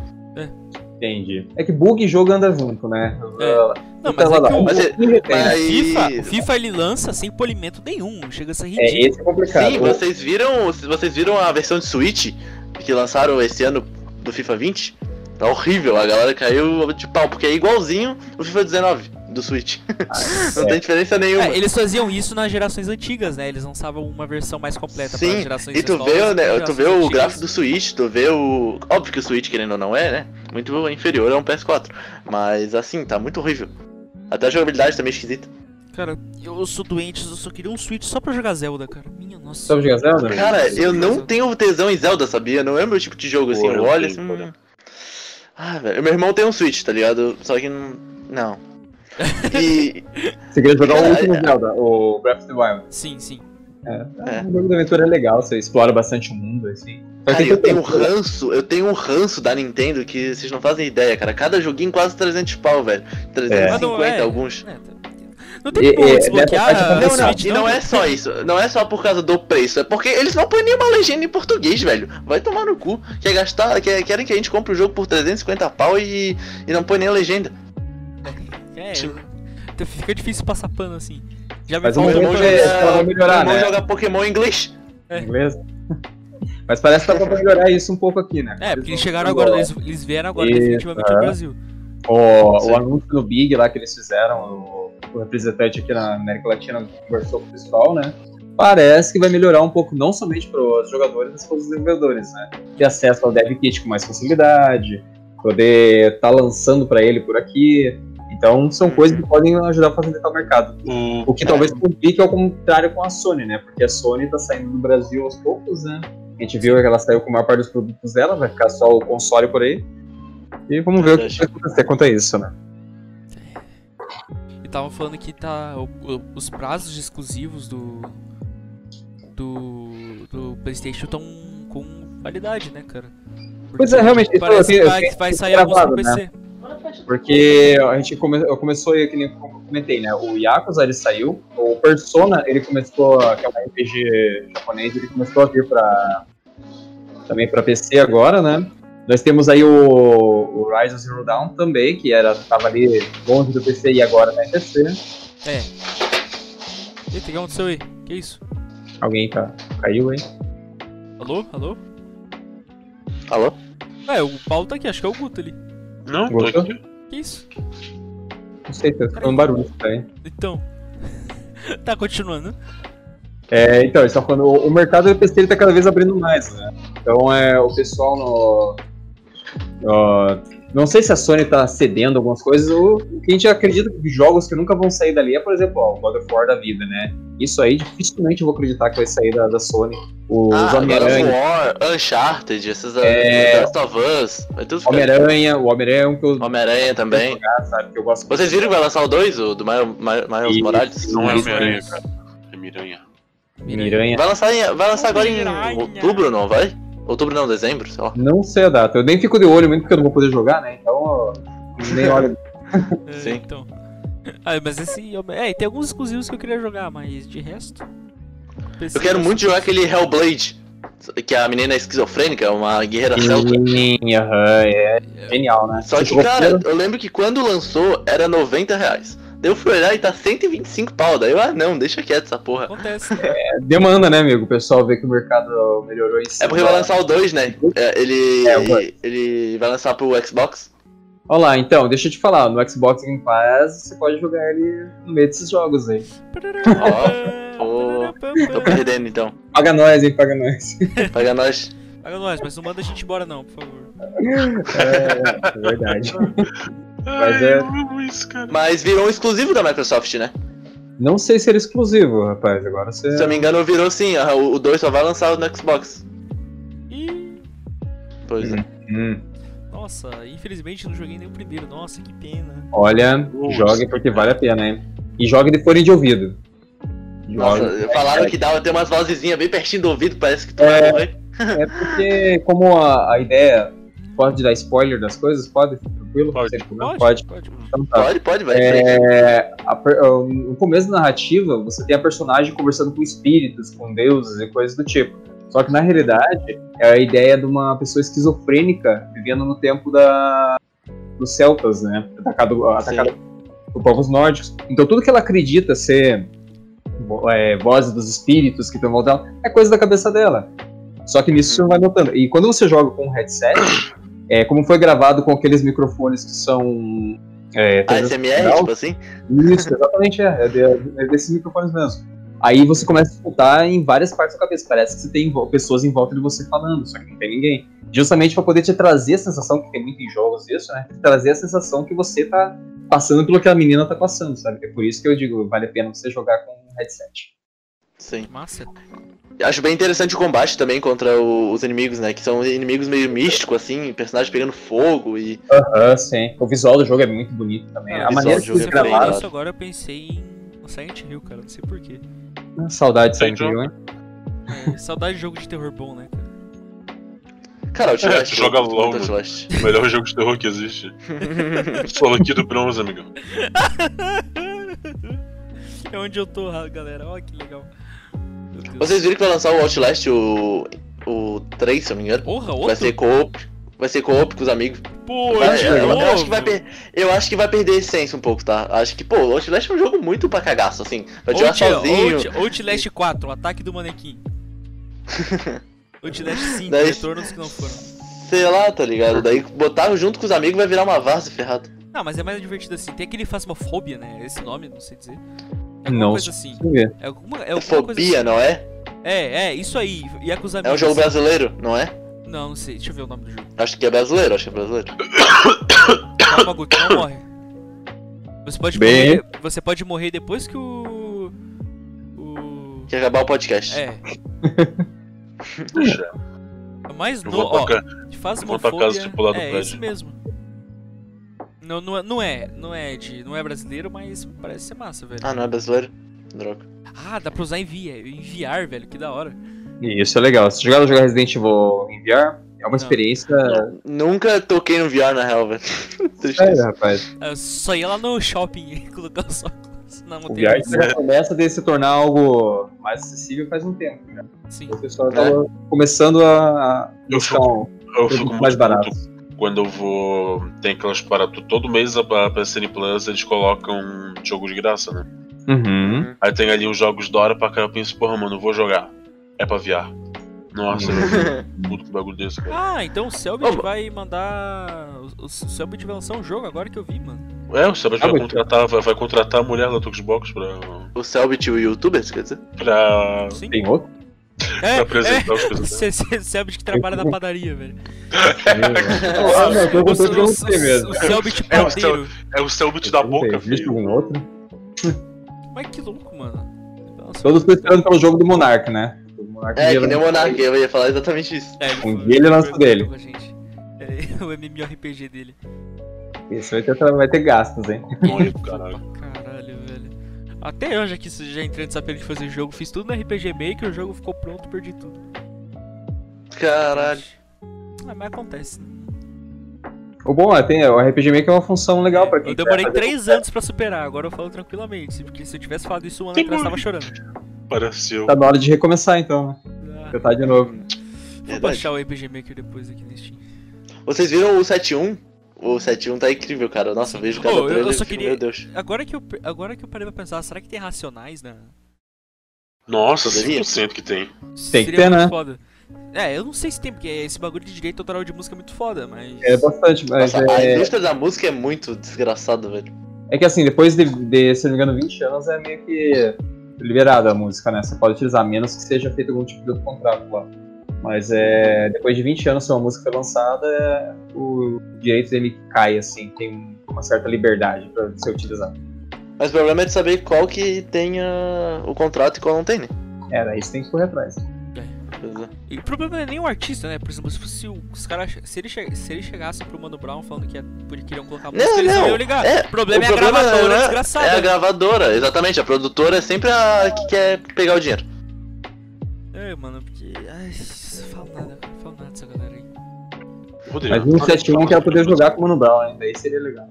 Entendi. É que bug e jogo andam junto, né? É. Não, mas Então, é que o, Mas é- o mas- FIFA, o FIFA ele lança sem polimento nenhum, chega a ser É, ridículo. esse é complicado. Sim, vocês viram. Vocês viram a versão de Switch que lançaram esse ano do FIFA 20? Tá horrível, a galera caiu de pau, porque é igualzinho o FIFA 19 do Switch. Não é. tem diferença nenhuma. É, eles faziam isso nas gerações antigas, né? Eles lançavam uma versão mais completa para Sim, gerações e tu vê, o, né, tu vê o antigas. gráfico do Switch, tu vê o. Óbvio que o Switch, querendo ou não é, né? Muito inferior a um PS4. Mas assim, tá muito horrível. Até a jogabilidade tá meio esquisita. Cara, eu sou doente, eu só queria um Switch só pra jogar Zelda, cara. Minha nossa. Sabe jogar Zelda? Cara, Sim, eu não Zelda. tenho tesão em Zelda, sabia? Não é o meu tipo de jogo assim. Pô, Eu eu olho tenho, assim. hum. Ah, velho. Meu irmão tem um Switch, tá ligado? Só que não. Não. E. Você queria jogar o Cara, último é- Zelda, o Breath of the Wild. Sim, sim. É, É. O jogo da aventura é legal, você explora bastante o mundo, assim. Cara, eu tenho um ranço, eu tenho um ranço da Nintendo que vocês não fazem ideia, cara. Cada joguinho quase 300 pau, velho. 350 Mas não é- alguns. É, tá- não tem como e- desbloquear Não, não, e não é só isso. Não é só por causa do preço. É porque eles não põem nenhuma legenda em português, velho. Vai tomar no cu. Quer gastar, quer, querem que a gente compre o jogo por 350 pau e, e não põe nem a legenda. É, então fica difícil passar pano assim. Já me Mas o Pokémon já é- vai melhorar, Vamos né? jogar Pokémon em inglês. É. Inglês? Mas parece que dá pra melhorar isso um pouco aqui, né? É, porque eles chegaram agora, eles, eles vieram agora Isso, definitivamente ao Brasil. O, o anúncio no Big lá que eles fizeram, o, o representante aqui na América Latina conversou com o pessoal, né? Parece que vai melhorar um pouco, não somente para os jogadores, mas para os desenvolvedores, né? Ter acesso ao Dev Kit com mais facilidade, poder estar lançando para ele por aqui. Então, são coisas que podem ajudar a facilitar o mercado. O que talvez complique é o contrário com a Sony, né? Porque a Sony tá saindo do Brasil aos poucos, né? A gente viu que ela saiu com a maior parte dos produtos dela, vai ficar só o console por aí. E vamos ver o que vai acontecer quanto a isso, né? E tava falando que tá. o- o- os prazos de exclusivos do. Do. Do Playstation estão com validade, né, cara? Pois é, realmente, Parece que vai, vai sair alguns pro gravado, né? Porque a gente come, eu começou, que nem eu comentei, né? O Yakuza ele saiu, o Persona ele começou, que é um RPG japonês, ele começou a vir pra. também pra PC agora, né? Nós temos aí o, o Rise of Zero Dawn também, que era, tava ali longe do PC e agora tá em PC. É. Eita, o que aconteceu aí? Que isso? Alguém tá, caiu, hein? Alô? Alô? Alô? É, o Paulo tá aqui, acho que é o Guto ali. Não, tô Gostou? aqui. Que isso? Não sei, tá escutando barulho também. Então. tá continuando. É, então, eles estão falando, o, o mercado do PC ele tá cada vez abrindo mais, né? Então é o pessoal no. no- não sei se a Sony tá cedendo algumas coisas, ou o que a gente acredita que jogos que nunca vão sair dali é, por exemplo, ó, o God of War da vida, né? Isso aí dificilmente eu vou acreditar que vai sair da, da Sony. Os Ah, God of Homem-Aranha. War, Uncharted, esses É. Last of Us. Ficar. Homem-Aranha, o Homem-Aranha é um que eu Homem-Aranha também. jogar, sabe? Que eu gosto Vocês viram que vai lançar o 2, o do Miles, Isso, Morales? Não é Homem-Aranha, cara. É Miranha. Miranha. Vai lançar, em- vai lançar agora em outubro, não vai? Outubro não, dezembro, sei lá. Não sei a data. Eu nem fico de olho muito porque eu não vou poder jogar, né? Então, nem olho. É, Sim. Então. Ah, mas esse. É, tem alguns exclusivos que eu queria jogar, mas de resto. Eu quero muito jogar aquele Hellblade, que a menina é esquizofrênica, uma guerreira celta. Sim, aham, é genial, né? Só que, jogou cara, eu lembro que quando lançou era 90 reais. Eu fui olhar e tá 125 pau. Daí eu, ah não, deixa quieto essa porra. Acontece. demanda, né, amigo? O pessoal vê que o mercado melhorou em É porque vai lançar o 2, né? É, ele, É, o dois. ele vai lançar pro Xbox. Olha lá, então, deixa eu te falar, no Xbox Game Pass você pode jogar ele no meio desses jogos aí. Ó, Tô perdendo então. Paga nós, hein, paga nós. Paga nós. Paga nós, mas não manda a gente embora não, por favor. É, é verdade. Mas Ai, é- isso, cara. Mas virou um exclusivo da Microsoft, né? Não sei se era exclusivo, rapaz, agora você... Se eu não me engano, virou sim. O 2 só vai lançar no Xbox. Ih, Pois é. Hum, nossa, infelizmente não joguei nem o primeiro. Nossa, que pena. olha, Nossa. jogue porque vale a pena, hein? E jogue de fone de ouvido. Nossa, Jogue. falaram que dava ter umas vozezinhas bem pertinho do ouvido, parece que tu É. vai morrer. É porque, como a, a ideia pode dar spoiler das coisas, pode, tranquilo? Pode. Sem problema? Pode, pode. Então tá. Pode, pode, vai. É, a no começo da narrativa, você tem a personagem conversando com espíritos, com deuses e coisas do tipo. Só que na realidade é a ideia de uma pessoa esquizofrênica vivendo no tempo da, dos celtas, né? Atacado, atacado por povos nórdicos. Então tudo que ela acredita ser é, vozes dos espíritos que estão em volta dela é coisa da cabeça dela. Só que nisso você não vai notando. E quando você joga com um headset, é, como foi gravado com aqueles microfones que são. É, ASMR, tipo assim? isso, exatamente, é. É, de- é desses microfones mesmo. Aí você começa a escutar em várias partes da cabeça. Parece que você tem pessoas em volta de você falando, só que não tem ninguém. Justamente para poder te trazer a sensação, que tem muito em jogos isso, né? Trazer a sensação que você tá passando pelo que a menina tá passando, sabe? É por isso que eu digo, vale a pena você jogar com um headset. Sim. Massa. Acho bem interessante o combate também contra o- os inimigos, né? Que são inimigos meio místicos, assim, personagens pegando fogo e. Aham, sim. O visual do jogo é muito bonito também. Cara, a o maneira que do eles jogo é bem gravaram. isso agora eu pensei em Silent Hill, cara. Não sei porquê. Saudade de Silent Hill, hein? É, saudade de jogo de terror bom, né, cara? Cara, Outlast. É, joga logo. O melhor jogo de terror que existe. Solo aqui do bronze, amigão. É onde eu tô, galera. Ó, que legal. Vocês viram que vai lançar o Outlast, o. O 3, se eu não me engano? Porra, Vai outro? ser co-op. Vai ser co-op com os amigos. Pô, Vai- eu, eu novo. acho que vai per- eu acho que vai perder a essência um pouco, tá? Acho que, pô, o Outlast é um jogo muito pra cagaço, assim. Vai jogar sozinho. Out- Outlast 4, o ataque do manequim. Outlast 5, Daí- retorno dos que não foram. Sei lá, tá ligado? Daí botar junto com os amigos vai virar uma várzea ferrada. Não, mas é mais divertido assim. Tem aquele Phasmophobia, né? Esse nome, não sei dizer. É alguma Não, coisa assim. Deixa. É alguma, é alguma coisa Fobia, assim. não é? É, é, isso aí. E é com os amigos. É um jogo assim. brasileiro, não é? Não, não sei. Deixa eu ver o nome do jogo. Acho que é brasileiro, acho que é brasileiro. Calma, Guto, não morre. Você pode Bem. morrer. Você pode morrer depois que o. O. Quer acabar o podcast. É. Puxa, É mais eu no. Ó, Phasmophobia. se pular do É, prédio. esse mesmo. Não, não, é- não é, não é de, não é brasileiro, mas parece ser massa, velho. Ah, não é brasileiro? Droga. Ah, dá pra usar em via, enviar, velho, que da hora. Isso é legal. Se jogar jogar Resident Evil em VR, é uma experiência. Nunca toquei no VR na real, velho. É, rapaz. Eu só ia lá no shopping e colocar os óculos na O. VR já começa a se tornar algo mais acessível faz um tempo. Já. Sim. O pessoal tava começando a buscar fico- um Eu produto fico mais muito barato. puto quando eu vou. Tem aquelas paradas. Todo mês a a PSN Plus eles colocam um jogo de graça, né? Uhum. Aí tem ali uns jogos da hora pra cá. Eu penso, porra, mano, eu vou jogar. É pra VR. Nossa, eu fico puto com bagulho desse, cara. Ah, então o Selbit Ô, vai mandar. O, o Selbit vai lançar um jogo agora que eu vi, mano. É, o Sebas Ah, vai contratar, vai, vai contratar a mulher da Xbox pra. O Selbit, o youtuber, você quer dizer? pra. Sim. Tem outro? É, pra apresentar os é. coisas. Cê- cê- Selbit que trabalha na padaria, velho. ah, não, eu O, tô o, com você mesmo. o Selbit É, o padeiro. É o Selbit da boca, filho. algum outro? Mas que louco, mano. Nossa, Todos estão esperando pelo jogo do Monark, né? O Monark É, que nem o Monark, eu ia falar exatamente isso. É, Um foi- dia ele lança dele. com a gente. É, o MMORPG dele. Esse vai ter, vai ter gastos, hein? Olha, caralho. Caralho. Até eu já quis já entrei nessa pele de fazer jogo, fiz tudo no RPG Maker, o jogo ficou pronto, perdi tudo. Caralho. Ah, mas acontece. O bom é, tem, o RPG Maker é uma função legal pra quem Eu demorei quer fazer- 3 anos pra superar, agora eu falo tranquilamente. Porque se eu tivesse falado isso um ano atrás, eu tava chorando. Pareceu. Tá na hora de recomeçar então, né? Ah, Tentar de novo. vou Verdade. baixar o RPG Maker depois aqui no Steam. Vocês viram o 7.1? O 7.1 tá incrível, cara. Nossa, eu vejo cada eu- eu trailer e só queria- Meu Deus. Agora que, eu, agora que eu parei pra pensar, será que tem racionais na. Nossa, Poderia? 100% que tem. Tem que ter, muito né? Foda. É, eu não sei se tem, porque esse bagulho de direito autoral de música é muito foda, mas. É bastante, mas Nossa, a é, indústria da música é muito desgraçada, velho. é que assim, depois de, de, se não me engano, 20 anos é meio que liberada a música, né? Você pode utilizar, a menos que seja feito algum tipo de outro contrato lá. Mas é, depois de 20 anos, se uma música foi lançada, é, o direito dele cai, assim, tem uma certa liberdade pra ser utilizado. Mas o problema é de saber qual que tem ah, o contrato e qual não tem, né? É, daí você tem que correr atrás. Pois é. E o problema não é nem o artista, né? Por exemplo, se, fosse o- os caras. Se che- se eles chegassem pro Mano Brown falando que porque queriam colocar música, Não, eles não iam ligar. É, o problema o é a problema gravadora é- desgraçada. É a gravadora, exatamente. A produtora é sempre a que quer pegar o dinheiro. É, mano, porque. Ai, não falo nada, não falo nada dessa galera aí. Poderia. Mas no 7-1 eu quero poder jogar com o Mano Brown, hein? Daí seria legal.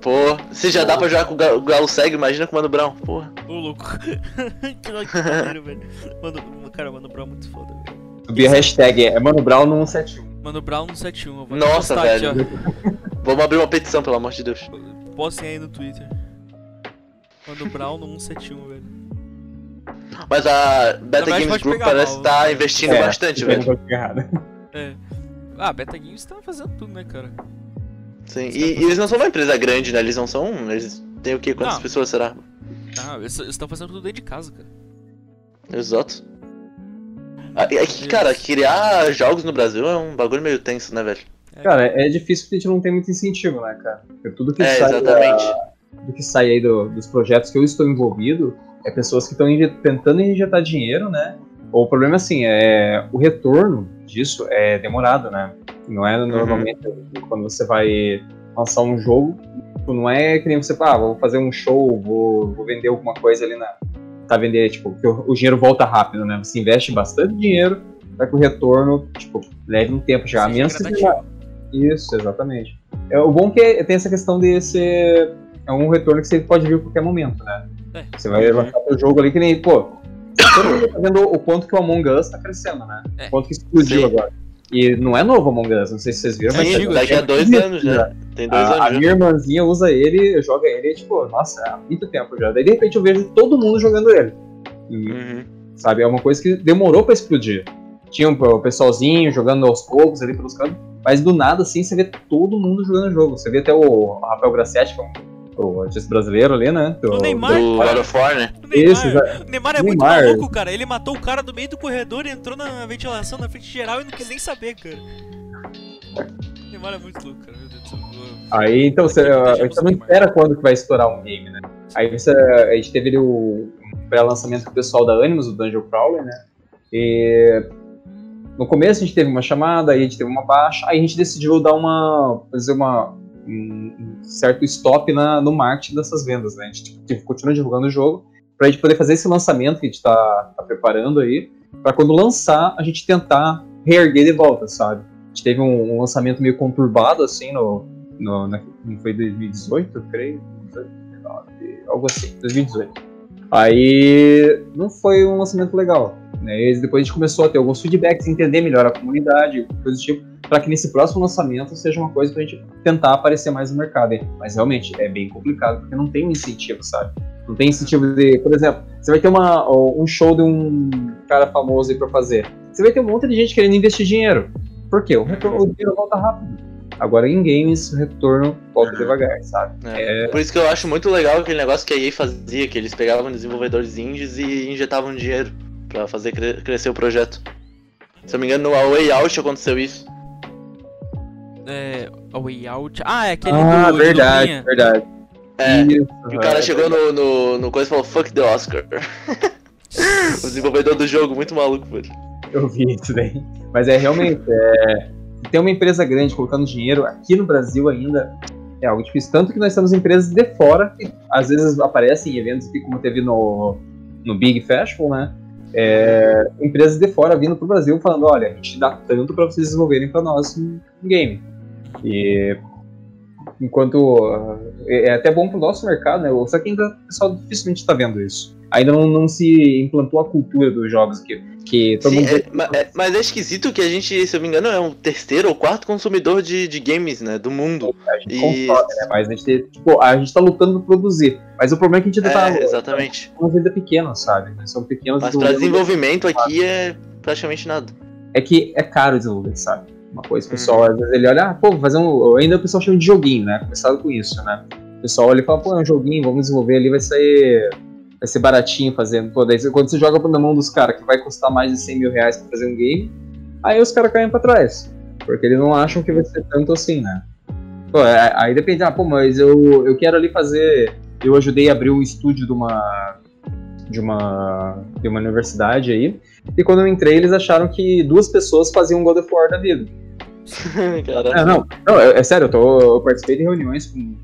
Pô, se já dá pra jogar com o Ga- o Galo Cego, imagina com o Mano Brown. Porra. Ô, louco. que maneiro, velho. Mano, cara, Mano Brown é muito foda, velho. Subir a hashtag é Mano Brown no 171. Mano Brown no 71. eu vou Nossa, postar velho. Aqui, Vamos abrir uma petição, pelo amor de Deus. Postem aí no Twitter. Mano Brown no 171, velho. Mas a Beta verdade, Games Group parece mal, estar né? investindo É, bastante, velho. É. Ah, Beta Games tá fazendo tudo, né, cara? Sim. E, e eles não são uma empresa grande, né? Eles não são. Eles têm o quê? Quantas Não. pessoas será? Ah, eles estão fazendo tudo dentro de casa, cara. Exato. Ah, É que, cara, criar jogos no Brasil é um bagulho meio tenso, né, velho? Cara, é difícil porque a gente não tem muito incentivo, né, cara? Porque tudo que É, sai, exatamente. da- tudo que sai aí do- dos projetos que eu estou envolvido é pessoas que estão tentando injetar dinheiro, né? O problema, assim, é o retorno disso é demorado, né? Não é normalmente quando você vai lançar um jogo, tipo, não é que nem você, ah, vou fazer um show, vou, vou vender alguma coisa ali na. Tá vender, tipo, que o, o dinheiro volta rápido, né? Você investe bastante dinheiro para que o retorno, tipo, leve um tempo já. Menos que Isso, exatamente. É, o bom que é- tem essa questão de ser. É um retorno que você pode vir a qualquer momento, né? É. Você vai lançar o jogo ali que nem, pô. Todo mundo tá vendo o quanto que o Among Us tá crescendo, né? É. O quanto que explodiu Sim. agora. E não é novo o Among Us, não sei se vocês viram, mas Sim, daqui a dois anos já. Tem dois a, a anos já. minha irmãzinha usa ele, joga ele, tipo, nossa, há muito tempo já. Daí de repente eu vejo todo mundo jogando ele. E, Uhum. sabe, é uma coisa que demorou pra explodir. Tinha um- o pessoalzinho jogando aos poucos ali pelos cantos, mas do nada assim você vê todo mundo jogando o jogo. Você vê até o Rafael Grassetti, que é um- o artista brasileiro ali, né? Do- O Neymar, Do. God of War, né? O Neymar, o Neymar é Neymar. muito maluco, cara. Ele matou o cara do meio do corredor e entrou na ventilação na frente geral e não quis nem saber, cara. O Neymar é muito louco, cara. Meu Deus do céu. Aí, então, você, a gente não espera quando que vai estourar um game, né? Aí você, a gente teve ali o pré-lançamento com o pessoal da Animus, o Dungeon Crawler, né? E no começo a gente teve uma chamada, aí a gente teve uma baixa, aí a gente decidiu dar uma, fazer uma, um certo stop na, no marketing dessas vendas, né? A gente tipo, continua divulgando o jogo, pra gente poder fazer esse lançamento que a gente tá, tá preparando aí, pra quando lançar, a gente tentar reerguer de volta, sabe? A gente teve um, um lançamento meio conturbado, assim, no, no, na, foi 2018, eu creio, 2019, algo assim, 2018. Aí não foi um lançamento legal. Né? E depois a gente começou a ter alguns feedbacks, entender melhor a comunidade, coisa do tipo, para que nesse próximo lançamento seja uma coisa pra gente tentar aparecer mais no mercado. hein? Mas realmente é bem complicado, porque não tem um incentivo, sabe? Não tem incentivo de, por exemplo, você vai ter uma, um show de um cara famoso pra fazer. Você vai ter um monte de gente querendo investir dinheiro. Por quê? O dinheiro volta rápido. Agora em games o retorno volta devagar, sabe? É. Por isso que eu acho muito legal aquele negócio que a EA fazia, que eles pegavam desenvolvedores indies e injetavam dinheiro pra fazer cre- crescer o projeto. Se eu não me engano, no A Way Out aconteceu isso. É. A Way Out. Ah, é aquele Ah, do. de verdade, Lupinha. verdade. É, Isso, e o cara é chegou no, no, no coisa e falou, fuck the Oscar. o desenvolvedor do jogo, muito maluco, velho. Eu vi isso daí. Mas é realmente, é, ter uma empresa grande colocando dinheiro aqui no Brasil ainda é algo difícil. Tanto que nós temos empresas de fora que às vezes aparecem em eventos aqui, como teve no, no Big Festival, né? É, empresas de fora vindo pro Brasil falando, olha, a gente dá tanto para vocês desenvolverem para nós um game. E enquanto uh, é é até bom pro nosso mercado, né? Só que ainda o pessoal dificilmente está vendo isso. Ainda não, não se implantou a cultura dos jogos aqui. Que todo Sim, mundo é, é- mas é esquisito que a gente, se eu me engano, é o terceiro ou quarto consumidor de, de games, né, do mundo. A gente E- consome, né? Mas a gente, tipo, a gente tá lutando pra produzir. Mas o problema é que a gente ainda tá. É, exatamente. Uma sabe? São pequenos Mas pra desenvolvimento aqui é praticamente nada. É que é caro desenvolver, sabe? Uma coisa, o pessoal, Uhum. às vezes ele olha, ah, pô, fazer um. Ainda o pessoal chama de joguinho, né? Começado com isso, né? O pessoal olha e fala, pô, é um joguinho, vamos desenvolver ali, vai sair. Vai ser baratinho fazendo. Pô, daí quando você joga na mão dos caras que vai custar mais de 100 mil reais pra fazer um game, aí os caras caem pra trás. Porque eles não acham que vai ser tanto assim, né? Pô, aí depende, ah, pô, mas eu, eu quero ali fazer. Eu ajudei a abrir um estúdio de uma. De uma, de uma universidade aí. E quando eu entrei, eles acharam que duas pessoas faziam God of War da vida. Caralho. É, não, não é, é sério, eu, tô, eu participei de reuniões com,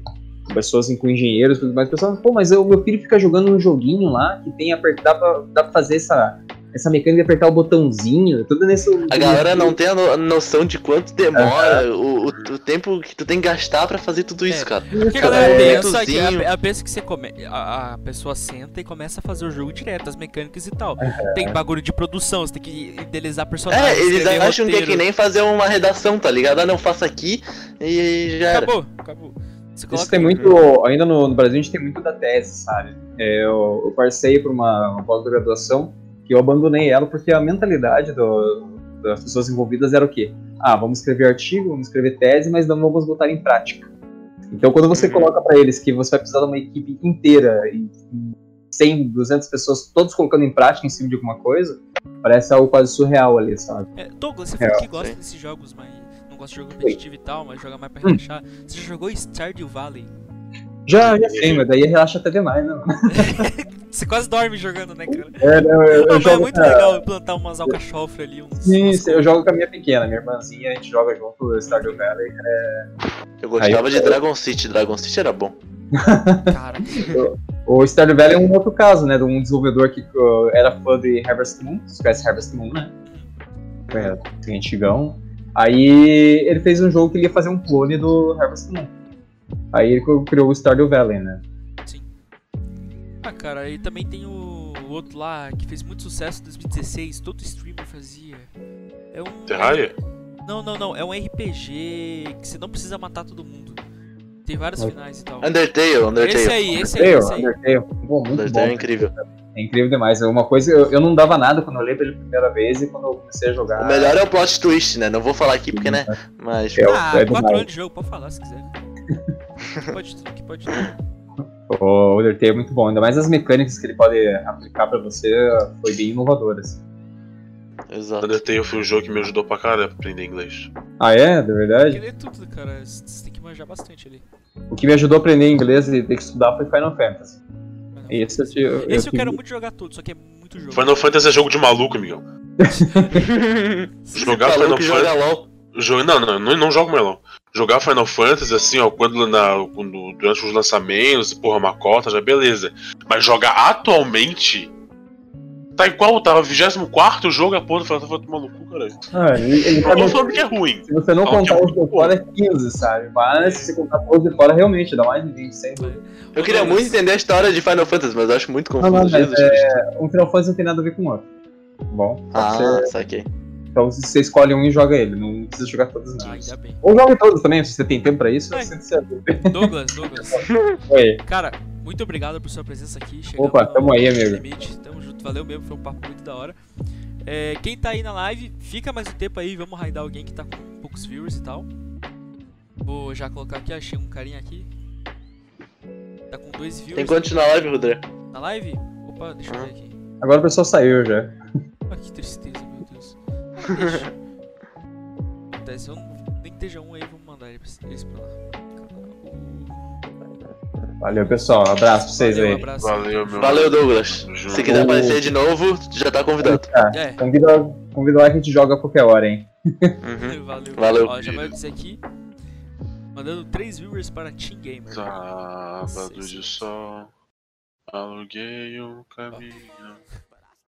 pessoas, com engenheiros, e tudo mais, pessoal, pô, mas o meu filho fica jogando um joguinho lá que tem apertar, dá pra, dá pra fazer essa, essa mecânica de apertar o botãozinho, tudo nesse. A galera não tem a no- a noção de quanto demora, o, o, o tempo que tu tem que gastar pra fazer tudo isso, É. cara. Porque a galera é pensa que a, ela pensa que você come, a, a pessoa senta e começa a fazer o jogo direto, as mecânicas e tal. Tem bagulho de produção, você tem que idealizar personagens. É, eles acham que é que roteiro. nem fazer uma redação, tá ligado? Ah, não, faça aqui e já era. Acabou, acabou. Você Isso coloca tem muito. Ainda no, no Brasil a gente tem muito da tese, sabe? É, eu, eu passei por uma, uma pós-graduação que eu abandonei ela porque a mentalidade do- das pessoas envolvidas era o quê? Ah, vamos escrever artigo, vamos escrever tese, mas não vamos botar em prática. Então quando você Uhum. coloca pra eles que você vai precisar de uma equipe inteira e e 100, 200 pessoas, todos colocando em prática em cima de alguma coisa, parece algo quase surreal ali, sabe? É, Douglas, você falou É, que gosta desses jogos, mas não gosta de jogo competitivo e tal, mas joga mais pra relaxar. Você já jogou Stardew Valley? Já, já sei, mas daí relaxa até demais, né? Você quase dorme jogando, né, cara? É, não, eu, eu Não, é jogo muito com- legal plantar umas alcachofre ali, uns. Sim, uns eu jogo com a minha pequena, minha irmãzinha, a gente joga junto o Stardew Valley. Eu gostava Aí de eu- Dragon City, Dragon City era bom. Cara, O Stardew Valley é um outro caso, né, de um desenvolvedor que uh, era fã de Harvest Moon, você conhece Harvest Moon, né? É, tem antigão. Aí ele fez um jogo que ele ia fazer um clone do Harvest Moon. Aí ele criou o Stardew Valley, né? ah, cara, aí também tem o, outro lá que fez muito sucesso em 2016, todo streamer fazia. É um. Terraria? Não, não, não. É um RPG que você não precisa matar todo mundo. Tem vários finais e tal. Undertale, Undertale. Esse aí, esse aí, esse Undertale, aí. Undertale. Bom, muito Undertale é bom. incrível. É incrível demais. É uma coisa, eu, eu não dava nada quando eu olhei pra ele a primeira vez e quando eu comecei a jogar. O melhor é o plot twist, né? Não vou falar aqui porque, né? Mas. É, Ah, é 4 demais. anos de jogo, pode falar se quiser. pode que pode. O Undertale é muito bom, ainda mais as mecânicas que ele pode aplicar pra você foi bem inovador. Assim. Exato. Undertale foi um jogo que me ajudou pra caramba pra aprender inglês. Ah, é? De verdade? Ele é tudo, cara. Você tem que manjar bastante ali. O que me ajudou a aprender inglês e ter que estudar foi Final Fantasy. Esse eu, te- eu, Esse eu quero muito jogar tudo, só que é muito jogo. Final Fantasy é jogo de maluco, amigão. Jogar Final joga Fantasy. LOL. Jo- Não, não, não, não jogo mais não. Jogar Final Fantasy, assim, ó, quando, na, quando durante os lançamentos, porra, uma cota, já beleza. Mas jogar atualmente. Tá igual, tava 24 jogo, a porra do Final Fantasy maluco, caralho. Ah, ele, ele tá no- falando que é ruim. Se você não Não, contar que é os de fora, é 15, sabe? Mas se você contar os de fora, realmente dá mais de 20, sem dúvida. Eu queria muito entender a história de Final Fantasy, mas eu acho muito Não, confuso. não, mas Jesus Cristo. Um Final Fantasy não tem nada a ver com o outro. Bom, Ah, ser- saquei. então você escolhe um e joga ele, não precisa jogar todos Ah, não. bem. Ou jogue todos também, se você tem tempo pra isso, ajuda. Douglas, Douglas. Oi. Cara, muito obrigado por sua presença aqui. Chegamos Opa, no- tamo aí, no amigo. Limite. Tamo valeu mesmo, foi um papo muito da hora. É, quem tá aí na live, fica mais um tempo aí, vamos raidar alguém que tá com poucos viewers e tal. Vou já colocar aqui, achei um carinha aqui. Tá com dois viewers Tem quantos na live, Rodré? na live. Opa, deixa eu ver aqui. Agora o pessoal saiu já. Ah, que tristeza, meu Deus. Deixa. Acontece, eu nem que esteja um aí, vamos mandar eles pra lá. Valeu, pessoal. Abraço pra vocês Valeu, aí. um abraço. Valeu, meu Valeu, Douglas. Se quiser aparecer de novo, já tá convidado. Tá. É, Convida, convida lá que a gente joga a qualquer hora, hein? Uhum. valeu. Valeu. Ó, já vai dizer aqui. Mandando 3 viewers para Team Gamer. Sábado de sol, aluguei um caminho.